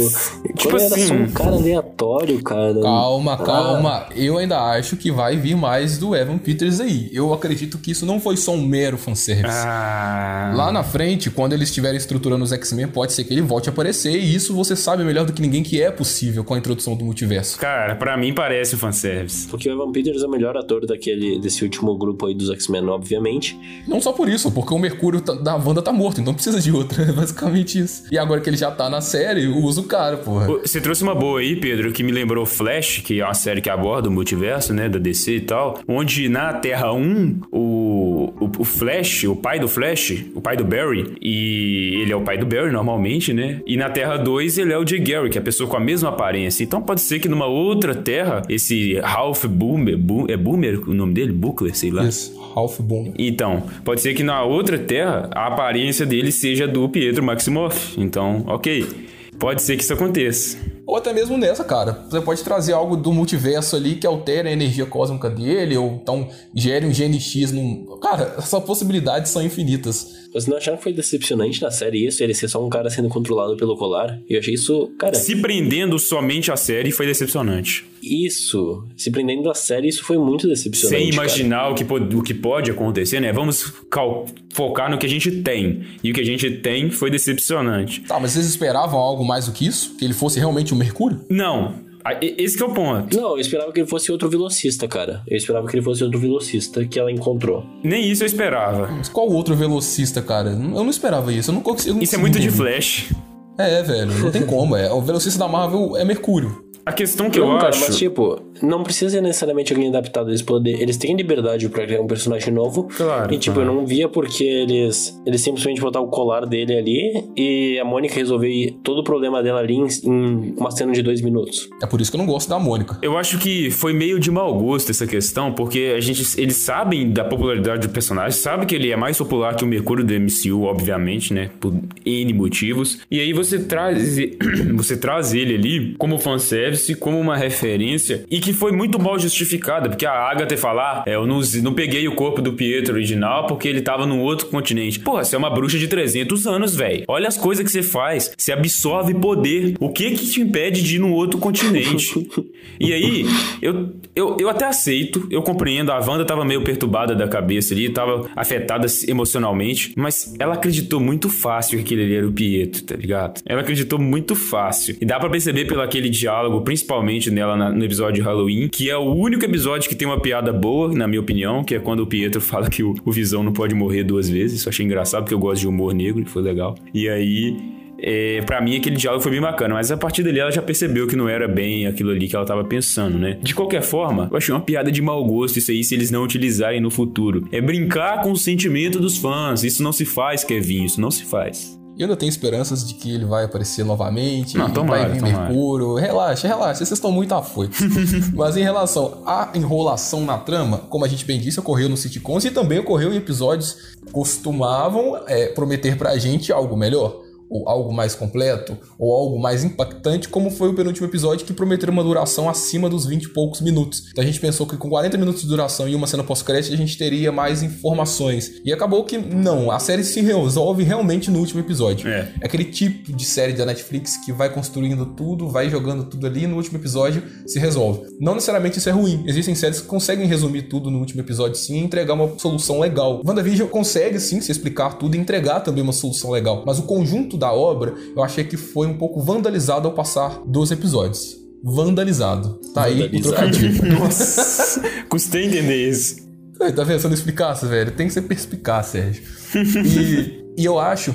tipo Quando era assim- só um cara aleatório, cara. Calma, Ah. calma. Eu ainda acho que vai vir mais do Evan Peters aí. Eu acredito que isso não foi só um mero fanservice. Ah. Lá na frente, quando eles estiverem estruturando os X-Men, pode ser que ele volte a aparecer. E isso você sabe melhor do que ninguém que é possível com a introdução do multiverso. Cara, pra mim parece um fanservice. Porque o Evan Peters é o melhor ator daquele, desse último grupo aí dos X-Men, obviamente. Não só por isso, porque o Mercúrio tá- da Wanda tá morto, então precisa de outra. É basicamente isso. E agora que ele já tá na série, usa o cara, porra. Você trouxe uma boa aí, Pedro, que me lembrou Flash, que é uma série que aborda o multiverso, né, da DC e tal, onde na Terra 1, o, o, o Flash, o pai do Flash, o pai do Barry, e ele é o pai do Barry normalmente, né, e na Terra 2 ele é o Jay Garrick, a pessoa com a mesma aparência. Então pode ser que numa outra Terra, esse Ralph Boomer, Bo- é Boomer o nome dele? Buckler, sei lá. Isso, Ralph Boom. Então, pode ser que na outra Terra a aparência dele seja do Pietro Maximoff. Então, ok. Pode ser que isso aconteça. Ou até mesmo nessa, cara. Você pode trazer algo do multiverso ali que altere a energia cósmica dele, ou então gere um GNX num. Cara, essas possibilidades são infinitas. Vocês não acharam que foi decepcionante na série isso? Ele ser só um cara sendo controlado pelo colar? Eu achei isso, cara, Se prendendo somente a série foi decepcionante. isso. Se prendendo da série, isso foi muito decepcionante. Sem cara. imaginar o que, pode, o que pode acontecer, né? Vamos cal- focar no que a gente tem. E o que a gente tem foi decepcionante. Tá, mas vocês esperavam algo mais do que isso? Que ele fosse realmente o Mercúrio? Não. A- e- Esse que é o ponto. Não, eu esperava que ele fosse outro velocista, cara. Eu esperava que ele fosse outro velocista que ela encontrou. Nem isso eu esperava. Mas qual outro velocista, cara? Eu não esperava isso. Eu não consigo. Isso é muito de Flash. É, velho, não tem como. É. O velocista da Marvel é Mercúrio. A questão que eu não, cara, acho. mas tipo, não precisa ser necessariamente alguém adaptado. Eles, poder, eles têm liberdade pra criar um personagem novo. Claro, E tipo, claro. eu não via porque eles, eles simplesmente botar o colar dele ali e a Mônica resolver todo o problema dela ali em, em uma cena de dois minutos. É por isso que eu não gosto da Mônica. Eu acho que foi meio de mau gosto essa questão, porque a gente, eles sabem da popularidade do personagem, sabem que ele é mais popular que o Mercúrio do MCU, obviamente, né? Por N motivos. E aí você traz, você traz ele ali como fanservice, como uma referência, e que foi muito mal justificada, porque a Agatha falar, é, eu não, não peguei o corpo do Pietro original porque ele tava num outro continente. Porra, você é uma bruxa de 300 anos, velho. Olha as coisas que você faz. Você absorve poder. O que que te impede de ir num outro continente? e aí, eu, eu, eu até aceito, eu compreendo. A Wanda tava meio perturbada da cabeça ali, tava afetada emocionalmente, mas ela acreditou muito fácil que ali era o Pietro, tá ligado? Ela acreditou muito fácil. E dá pra perceber pelo aquele diálogo, principalmente nela na- no episódio de Halloween, que é o único episódio que tem uma piada boa, na minha opinião, que é quando o Pietro fala que o, o Visão não pode morrer duas vezes. Isso achei engraçado, porque eu gosto de humor negro, foi legal. E aí. É, para mim aquele diálogo foi bem bacana, mas a partir dali ela já percebeu que não era bem aquilo ali que ela tava pensando, né? De qualquer forma, eu achei uma piada de mau gosto isso aí se eles não utilizarem no futuro. É brincar com o sentimento dos fãs. Isso não se faz, Kevin, isso não se faz. Eu ainda tenho esperanças de que ele vai aparecer novamente. Não, tomara, vai vir tomara. Mercúrio. Relaxa, relaxa, vocês estão muito afoitos. Mas em relação à enrolação na trama, como a gente bem disse, ocorreu no sitcoms e também ocorreu em episódios que costumavam é, prometer pra gente algo melhor. Ou algo mais completo, ou algo mais impactante, como foi o penúltimo episódio que prometeu uma duração acima dos 20 e poucos minutos. Então a gente pensou que com 40 minutos de duração e uma cena pós-crédito a gente teria mais informações. E acabou que não, a série se resolve realmente no último episódio. É. É aquele tipo de série da Netflix que vai construindo tudo, vai jogando tudo ali e no último episódio se resolve. Não necessariamente isso é ruim. Existem séries que conseguem resumir tudo no último episódio sim e entregar uma solução legal. WandaVision consegue sim se explicar tudo e entregar também uma solução legal. Mas o conjunto da obra eu achei que foi um pouco vandalizado ao passar dos episódios. Vandalizado. Tá aí o Vandalizado. trocadilho. Nossa, custei entender isso. Tá vendo? Se eu não explicasse, velho. Tem que ser perspicaz, Sérgio. E, e eu acho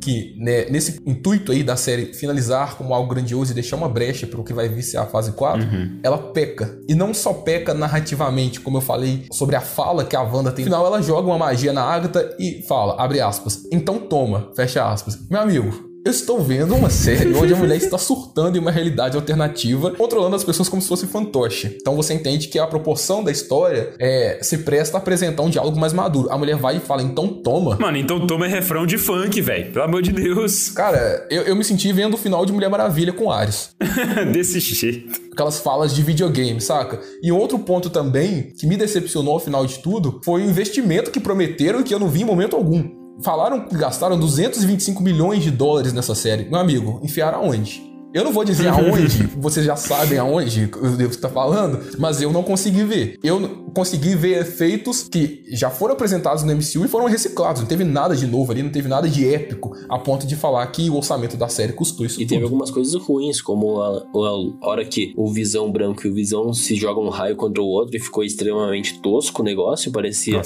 que né, nesse intuito aí da série finalizar como algo grandioso e deixar uma brecha para o que vai vir ser a fase 4, ela peca. E não só peca narrativamente, como eu falei sobre a fala que a Wanda tem. No final, ela joga uma magia na Agatha e fala, abre aspas, então toma, fecha aspas. Meu amigo, eu estou vendo uma série onde a mulher está surtando em uma realidade alternativa, controlando as pessoas como se fosse fantoche. Então você entende que a proporção da história é, se presta a apresentar um diálogo mais maduro. A mulher vai e fala, então toma. Mano, então toma é refrão de funk, velho. Pelo amor de Deus. Cara, eu, eu me senti vendo o final de Mulher Maravilha com Ares. Desse jeito. Aquelas falas de videogame, saca? E outro ponto também que me decepcionou ao final de tudo foi o investimento que prometeram e que eu não vi em momento algum. Falaram que gastaram 225 milhões de dólares nessa série. Meu amigo, enfiaram aonde? Eu não vou dizer aonde, vocês já sabem aonde eu devo estar falando, mas eu não consegui ver. Eu consegui ver efeitos que já foram apresentados no MCU e foram reciclados. Não teve nada de novo ali, não teve nada de épico, a ponto de falar que o orçamento da série custou isso E teve tudo. algumas coisas ruins, como a, a hora que o Visão Branco e o Visão se jogam um raio contra o outro e ficou extremamente tosco o negócio. Parecia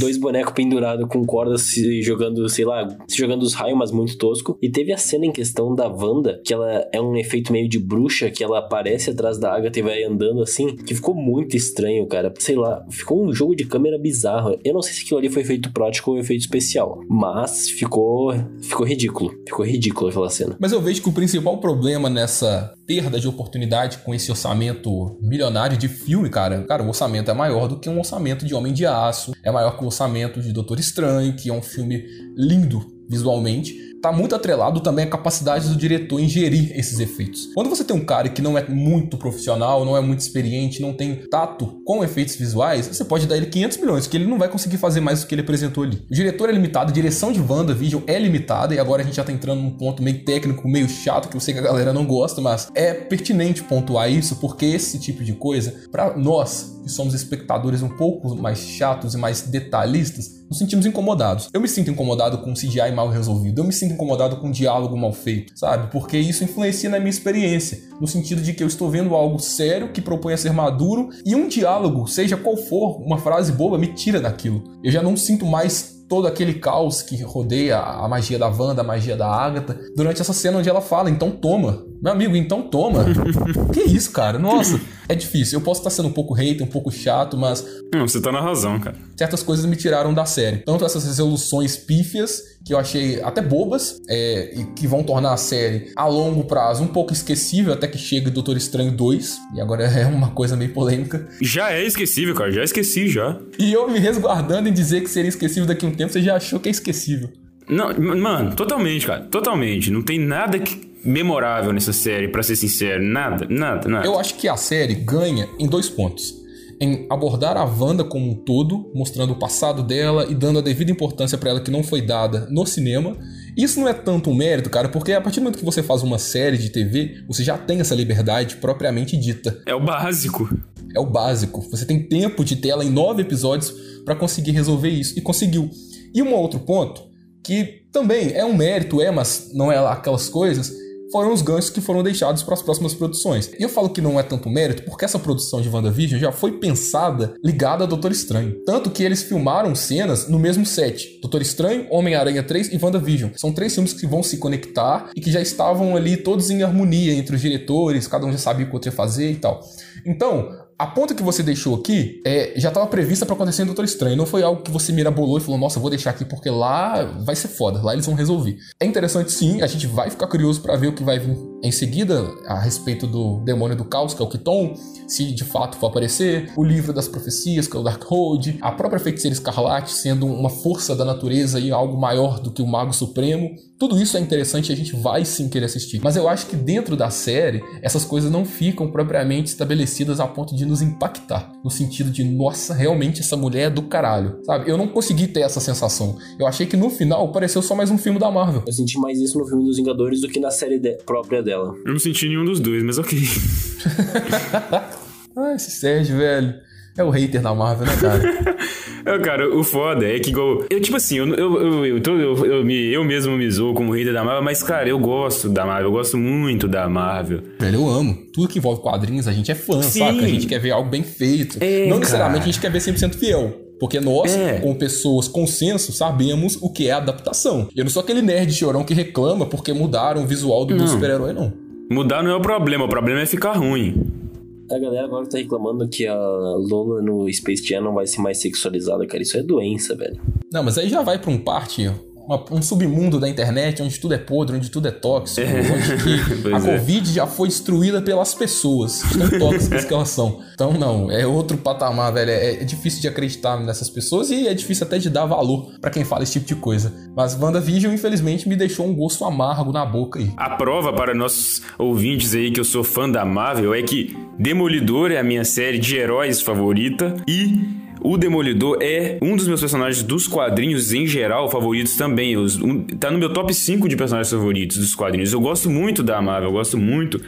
dois bonecos pendurados com cordas se jogando, sei lá, se jogando os raios, mas muito tosco. E teve a cena em questão da Wanda, que ela é um efeito meio de bruxa, que ela aparece atrás da Agatha e vai andando assim, que ficou muito estranho, cara. Sei lá, ficou um jogo de câmera bizarro. Eu não sei se aquilo ali foi efeito prático ou efeito especial, mas ficou, ficou ridículo. Ficou ridículo aquela cena. Mas eu vejo que o principal problema nessa perda de oportunidade com esse orçamento milionário de filme, cara, cara, o orçamento é maior do que um orçamento de Homem de Aço, é maior que o orçamento de Doutor Estranho, que é um filme lindo visualmente. Tá muito atrelado também à capacidade do diretor em gerir esses efeitos. Quando você tem um cara que não é muito profissional, não é muito experiente, não tem tato com efeitos visuais, você pode dar ele 500 milhões, que ele não vai conseguir fazer mais do que ele apresentou ali. O diretor é limitado, a direção de WandaVision é limitada, e agora a gente já tá entrando num ponto meio técnico, meio chato, que eu sei que a galera não gosta, mas é pertinente pontuar isso, porque esse tipo de coisa, para nós que somos espectadores um pouco mais chatos e mais detalhistas, nos sentimos incomodados. Eu me sinto incomodado com CGI mal resolvido, eu me sinto incomodado com diálogo mal feito, sabe? Porque isso influencia na minha experiência, no sentido de que eu estou vendo algo sério que propõe a ser maduro e um diálogo, seja qual for, uma frase boba, me tira daquilo. Eu já não sinto mais todo aquele caos que rodeia a magia da Wanda, a magia da Agatha, durante essa cena onde ela fala, então toma. Meu amigo, então toma. que isso, cara? Nossa, é difícil. Eu posso estar sendo um pouco hater, um pouco chato, mas Não, você tá na razão, cara. certas coisas me tiraram da série. Tanto essas resoluções pífias, que eu achei até bobas, é, e que vão tornar a série a longo prazo um pouco esquecível, até que chega Doutor Estranho 2, e agora é uma coisa meio polêmica. Já é esquecível, cara. Já esqueci, já. E eu me resguardando em dizer que seria esquecível daqui a um tempo, você já achou que é esquecível. Não, mano, totalmente, cara. Totalmente. Não tem nada que- memorável nessa série, pra ser sincero. Nada, nada, nada. Eu acho que a série ganha em dois pontos. Em abordar a Wanda como um todo, mostrando o passado dela e dando a devida importância pra ela que não foi dada no cinema. Isso não é tanto um mérito, cara, porque a partir do momento que você faz uma série de TV, você já tem essa liberdade propriamente dita. É o básico. É o básico. Você tem tempo de tela em nove episódios pra conseguir resolver isso. E conseguiu. E um outro ponto, que também é um mérito, é, mas não é lá aquelas coisas, foram os ganchos que foram deixados para as próximas produções. E eu falo que não é tanto mérito porque essa produção de WandaVision já foi pensada ligada a Doutor Estranho. Tanto que eles filmaram cenas no mesmo set. Doutor Estranho, Homem-Aranha 3 e WandaVision. São três filmes que vão se conectar e que já estavam ali todos em harmonia entre os diretores, cada um já sabia o que outro ia fazer e tal. Então, a ponta que você deixou aqui é, já estava prevista para acontecer em Doutor Estranho. Não foi algo que você mirabolou e falou, nossa, vou deixar aqui porque lá vai ser foda, lá eles vão resolver. É interessante sim, a gente vai ficar curioso para ver o que vai vir em seguida a respeito do Demônio do Caos, que é o Kiton, se de fato for aparecer, o livro das profecias, que é o Darkhold, a própria feiticeira Escarlate sendo uma força da natureza e algo maior do que o Mago Supremo. Tudo isso é interessante e a gente vai sim querer assistir. Mas eu acho que dentro da série, essas coisas não ficam propriamente estabelecidas a ponto de nos impactar. No sentido de, nossa, realmente essa mulher é do caralho. Sabe? Eu não consegui ter essa sensação. Eu achei que no final pareceu só mais um filme da Marvel. Eu senti mais isso no filme dos Vingadores do que na série própria dela. Eu não senti nenhum dos dois, mas ok. Ah, esse Sérgio, velho. É o hater da Marvel, né, cara? É, cara, o foda é que igual. Eu, tipo assim, eu, eu, eu, eu, tô- eu, eu, me, eu mesmo me zoo como hater da Marvel, mas, cara, eu gosto da Marvel, eu gosto muito da Marvel. velho, eu amo. Tudo que envolve quadrinhos, a gente é fã, Sim. saca? A gente quer ver algo bem feito. É, não necessariamente cara. a gente quer ver 100% fiel. Porque nós, É. como pessoas com senso, sabemos o que é adaptação. Eu não sou aquele nerd chorão que reclama porque mudaram o visual do, super-herói, não. Mudar não é o problema, o problema é ficar ruim. A galera agora tá reclamando que a Lola no Space Jam não vai ser mais sexualizada, cara. Isso é doença, velho. Não, mas aí já vai pra um parte, uma- um submundo da internet onde tudo é podre, onde tudo é tóxico, onde que a é. Covid já foi destruída pelas pessoas, tão tóxicas que elas são. Então, não, é outro patamar, velho. É, é difícil de acreditar nessas pessoas e é difícil até de dar valor pra quem fala esse tipo de coisa. Mas WandaVision, infelizmente, me deixou um gosto amargo na boca aí. A prova para nossos ouvintes aí que eu sou fã da Marvel é que Demolidor é a minha série de heróis favorita e o Demolidor é um dos meus personagens dos quadrinhos em geral favoritos também. Os- um- tá no meu top 5 de personagens favoritos dos quadrinhos. Eu gosto muito da Marvel, eu gosto muito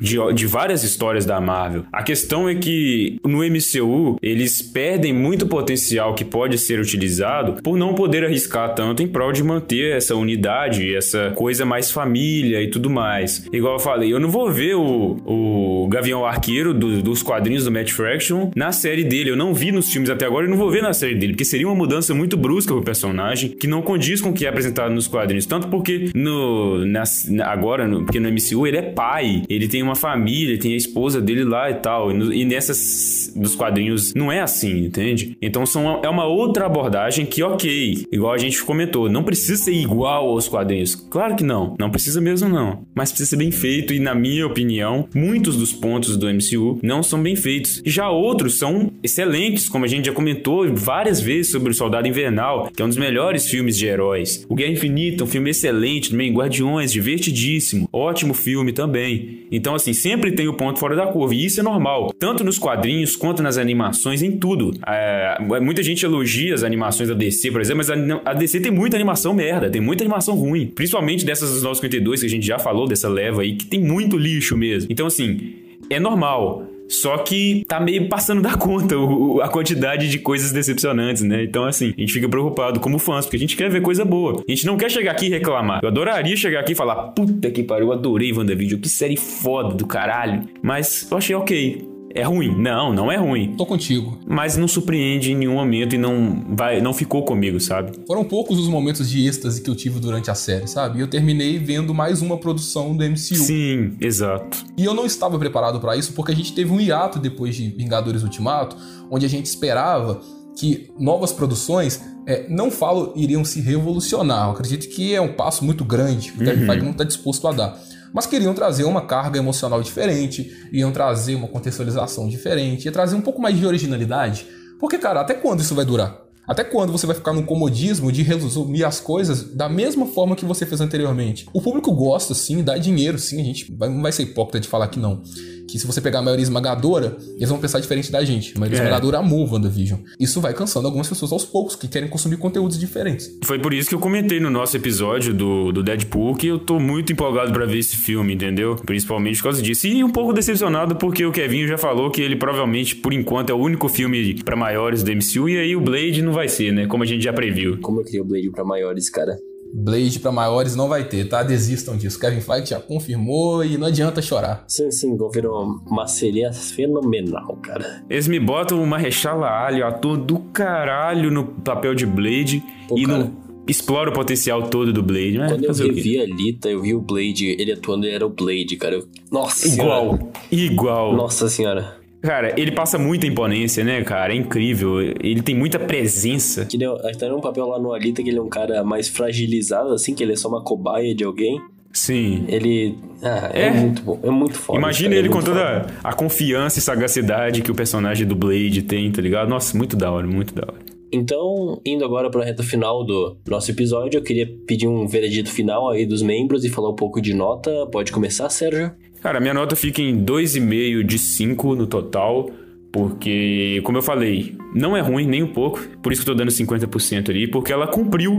de, de várias histórias da Marvel. A questão é que no MCU eles perdem muito potencial que pode ser utilizado por não poder arriscar tanto em prol de manter essa unidade, essa coisa mais família e tudo mais. Igual eu falei, eu não vou ver o, o Gavião Arqueiro do- dos quadrinhos do Matt Fraction na série dele. Eu não vi nos filmes até agora e não vou ver na série dele, porque seria uma mudança muito brusca pro personagem que não condiz com o que é apresentado nos quadrinhos. Tanto porque no, na- agora, no- porque no MCU ele é pai, ele tem uma família, tem a esposa dele lá e tal. E, no- e nessas dos quadrinhos não é assim, entende? Então são, é uma outra abordagem que, ok, igual a gente comentou, não precisa ser igual aos quadrinhos. Claro que não, não precisa mesmo não. Mas precisa ser bem feito e, na minha opinião, muitos dos pontos do MCU não são bem feitos. Já outros são excelentes, como a gente já comentou várias vezes sobre o Soldado Invernal, que é um dos melhores filmes de heróis. O Guerra Infinita, um filme excelente também, Guardiões, divertidíssimo, ótimo filme também. Então, assim, sempre tem o ponto fora da curva, e isso é normal, tanto nos quadrinhos quanto nas animações, em tudo. É, muita gente elogia as animações da DC, por exemplo, mas a, a DC tem muita animação merda, tem muita animação ruim, principalmente dessas dos 952 que a gente já falou, dessa leva aí, que tem muito lixo mesmo. Então, assim, é normal. Só que tá meio passando da conta o- a quantidade de coisas decepcionantes, né? Então, assim, a gente fica preocupado como fãs, porque a gente quer ver coisa boa. A gente não quer chegar aqui e reclamar. Eu adoraria chegar aqui e falar: puta que pariu, eu adorei WandaVision, que série foda do caralho. Mas eu achei ok. É ruim. Não, não é ruim. Tô contigo. Mas não surpreende em nenhum momento e não vai, não ficou comigo, sabe? Foram poucos os momentos de êxtase que eu tive durante a série, sabe? E eu terminei vendo mais uma produção do MCU. Sim, exato. E eu não estava preparado para isso porque a gente teve um hiato depois de Vingadores Ultimato, onde a gente esperava que novas produções, é, não falo iriam se revolucionar, eu acredito que é um passo muito grande que o Kevin Feige não está disposto a dar. Mas queriam trazer uma carga emocional diferente, iam trazer uma contextualização diferente, ia trazer um pouco mais de originalidade. Porque, cara, até quando isso vai durar? Até quando você vai ficar no comodismo de resumir as coisas da mesma forma que você fez anteriormente? O público gosta, sim, dá dinheiro, sim, a gente vai, não vai ser hipócrita de falar que não. Que se você pegar a maioria esmagadora, eles vão pensar diferente da gente. A maioria É. esmagadora amou WandaVision. Isso vai cansando algumas pessoas aos poucos que querem consumir conteúdos diferentes. Foi por isso que eu comentei no nosso episódio do, do Deadpool que eu tô muito empolgado pra ver esse filme, entendeu? Principalmente por causa disso. E um pouco decepcionado porque o Kevin já falou que ele provavelmente, por enquanto, é o único filme pra maiores do MCU e aí o Blade não vai ser, né? Como a gente já previu. Como eu queria o Blade pra maiores, cara. Blade pra maiores não vai ter, tá? Desistam disso. Kevin Feige já confirmou e não adianta chorar. Sim, sim, confirmou uma seria fenomenal, cara. Eles me botam uma rechala alho, ator do caralho no papel de Blade Pô, e cara. não explora o potencial todo do Blade, né? Quando eu revi a Lita, eu vi o Blade, ele atuando, ele era o Blade, cara. Eu- Nossa Igual. senhora. Igual. Nossa senhora. Cara, ele passa muita imponência, né, cara? É incrível. Ele tem muita presença. Que é- até um papel lá no Alita que ele é um cara mais fragilizado, assim, que ele é só uma cobaia de alguém. Sim. Ele. Ah, é, É. muito bom. É muito foda. Imagina é ele com muito toda foda. a confiança e sagacidade que o personagem do Blade tem, tá ligado? Nossa, muito da hora, muito da hora. Então, indo agora pra reta final do nosso episódio, eu queria pedir um veredito final aí dos membros e falar um pouco de nota. Pode começar, Sérgio? Cara, minha nota fica em 2,5 de 5 no total, porque, como eu falei, não é ruim nem um pouco, por isso que eu tô dando 50% ali, porque ela cumpriu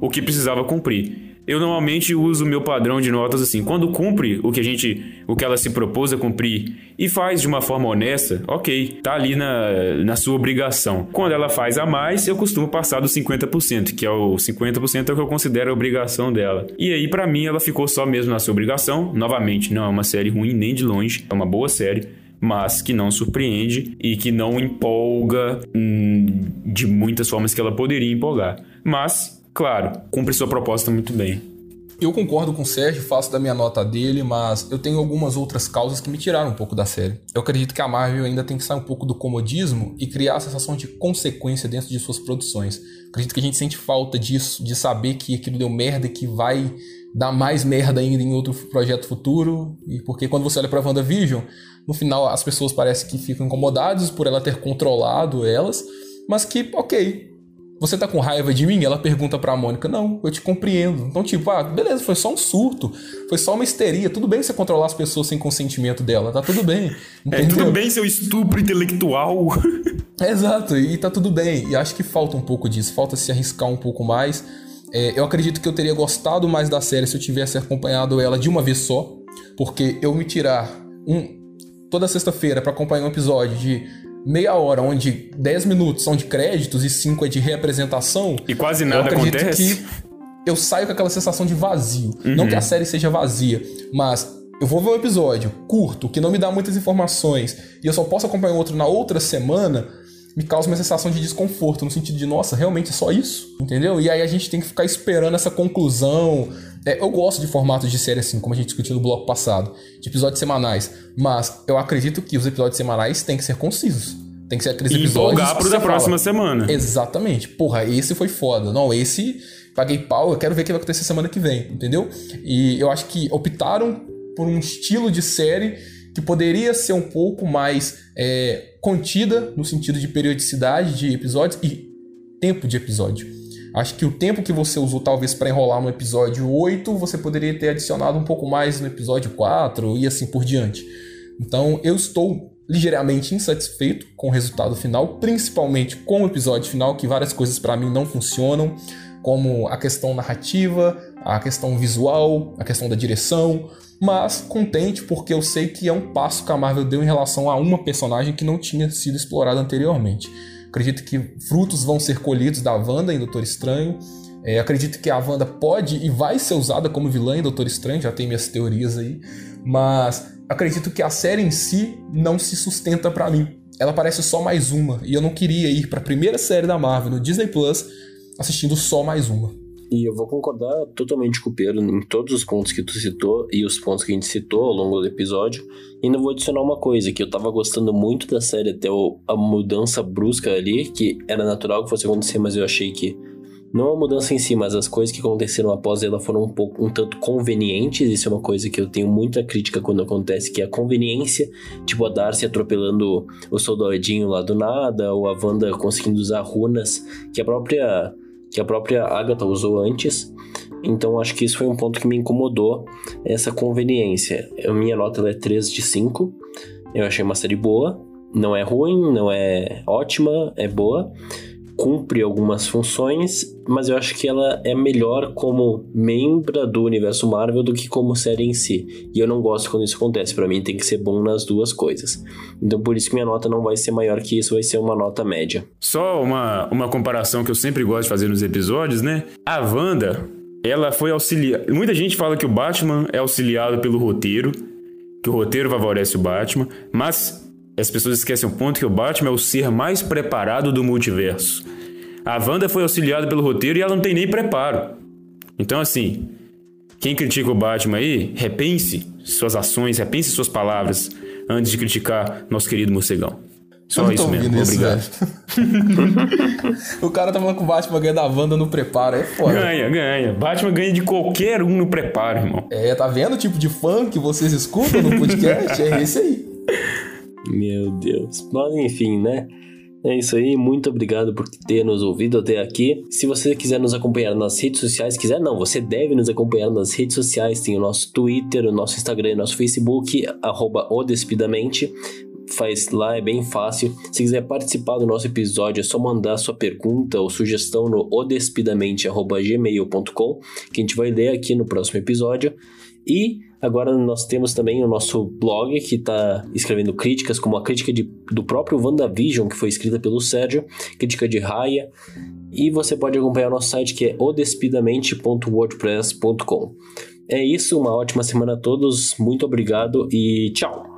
o que precisava cumprir. Eu normalmente uso o meu padrão de notas assim, quando cumpre o que a gente, o que ela se propôs a cumprir e faz de uma forma honesta, ok, tá ali na, na sua obrigação. Quando ela faz a mais, eu costumo passar dos 50%, que é o 50% é o que eu considero a obrigação dela. E aí, pra mim, ela ficou só mesmo na sua obrigação. Novamente, não é uma série ruim nem de longe, é uma boa série mas que não surpreende e que não empolga hum, de muitas formas que ela poderia empolgar. Mas, claro, cumpre sua proposta muito bem. Eu concordo com o Sérgio, faço da minha nota dele, mas eu tenho algumas outras causas que me tiraram um pouco da série. Eu acredito que a Marvel ainda tem que sair um pouco do comodismo e criar a sensação de consequência dentro de suas produções. Acredito que a gente sente falta disso, de saber que aquilo deu merda que vai dar mais merda ainda em outro projeto futuro. E porque quando você olha pra WandaVision, no final as pessoas parecem que ficam incomodadas por ela ter controlado elas, mas que, ok, você tá com raiva de mim? Ela pergunta pra Mônica. Não, eu te compreendo. Então, tipo, ah, beleza, foi só um surto. Foi só uma histeria. Tudo bem você controlar as pessoas sem consentimento dela. Tá tudo bem. É, entendeu? tudo bem, seu estupro intelectual. É, exato, e tá tudo bem. E acho que falta um pouco disso, falta se arriscar um pouco mais. É, eu acredito que eu teria gostado mais da série se eu tivesse acompanhado ela de uma vez só, porque eu me tirar um toda sexta-feira pra acompanhar um episódio de meia hora, onde 10 minutos são de créditos e 5 é de reapresentação. E quase eu nada acredito acontece. que eu saio com aquela sensação de vazio. Não que a série seja vazia, mas eu vou ver um episódio curto, que não me dá muitas informações, e eu só posso acompanhar outro na outra semana, me causa uma sensação de desconforto, no sentido de, nossa, realmente é só isso? Entendeu? E aí a gente tem que ficar esperando essa conclusão. É, eu gosto de formatos de série assim, como a gente discutiu no bloco passado, de episódios semanais, mas eu acredito que os episódios semanais têm que ser concisos. Tem que ser aqueles E episódios. que pro da próxima semana. Exatamente. Porra, esse foi foda. Não, esse paguei pau, eu quero ver o que vai acontecer semana que vem, entendeu? E eu acho que optaram por um estilo de série que poderia ser um pouco mais é, contida no sentido de periodicidade de episódios e tempo de episódio. Acho que o tempo que você usou talvez para enrolar no episódio 8, você poderia ter adicionado um pouco mais no episódio 4 e assim por diante. Então eu estou ligeiramente insatisfeito com o resultado final, principalmente com o episódio final, que várias coisas para mim não funcionam, como a questão narrativa, a questão visual, a questão da direção, mas contente porque eu sei que é um passo que a Marvel deu em relação a uma personagem que não tinha sido explorada anteriormente. Acredito que frutos vão ser colhidos da Wanda em Doutor Estranho. É, acredito que a Wanda pode e vai ser usada como vilã em Doutor Estranho, já tem minhas teorias aí. Mas acredito que a série em si não se sustenta para mim. Ela parece só mais uma, e eu não queria ir para a primeira série da Marvel no Disney Plus assistindo só mais uma. E eu vou concordar totalmente com o Pedro em todos os pontos que tu citou e os pontos que a gente citou ao longo do episódio. E ainda vou adicionar uma coisa, que eu tava gostando muito da série até a mudança brusca ali, que era natural que fosse acontecer, mas eu achei que não a mudança em si, mas as coisas que aconteceram após ela foram um pouco um tanto convenientes. Isso é uma coisa que eu tenho muita crítica quando acontece, que é a conveniência, tipo a Darcy atropelando o soldadinho lá do nada, ou a Wanda conseguindo usar runas que a própria que a própria Agatha usou antes. Então acho que isso foi um ponto que me incomodou, essa conveniência. A minha nota é 3 de 5. Eu achei uma série boa, não é ruim, não é ótima, é boa cumpre algumas funções, mas eu acho que ela é melhor como membro do universo Marvel do que como série em si. E eu não gosto quando isso acontece. Para mim tem que ser bom nas duas coisas. Então por isso que minha nota não vai ser maior que isso, vai ser uma nota média. Só uma, uma comparação que eu sempre gosto de fazer nos episódios, né? A Wanda, ela foi auxiliada. Muita gente fala que o Batman é auxiliado pelo roteiro, que o roteiro favorece o Batman, mas as pessoas esquecem o ponto que o Batman é o ser mais preparado do multiverso. A Wanda foi auxiliada pelo roteiro e ela não tem nem preparo. Então, assim, quem critica o Batman aí, repense suas ações, repense suas palavras antes de criticar nosso querido morcegão. Só isso mesmo, isso, obrigado. o cara tá falando que o Batman ganha da Wanda no preparo, é foda. Ganha, ganha. Batman ganha de qualquer um no preparo, irmão. É, tá vendo o tipo de fã que vocês escutam no podcast? é esse aí. Meu Deus. Mas enfim, né? É isso aí, muito obrigado por ter nos ouvido até aqui. Se você quiser nos acompanhar nas redes sociais, quiser não, você deve nos acompanhar nas redes sociais, tem o nosso Twitter, o nosso Instagram, o nosso Facebook, arroba odespidamente. Faz lá, é bem fácil. Se quiser participar do nosso episódio, é só mandar sua pergunta ou sugestão no odespidamente.gmail.com, que a gente vai ler aqui no próximo episódio. E agora nós temos também o nosso blog que está escrevendo críticas, como a crítica de, do próprio WandaVision, que foi escrita pelo Sérgio, crítica de Raya. E você pode acompanhar nosso site que é odespidamente.wordpress.com. É isso, uma ótima semana a todos, muito obrigado e tchau!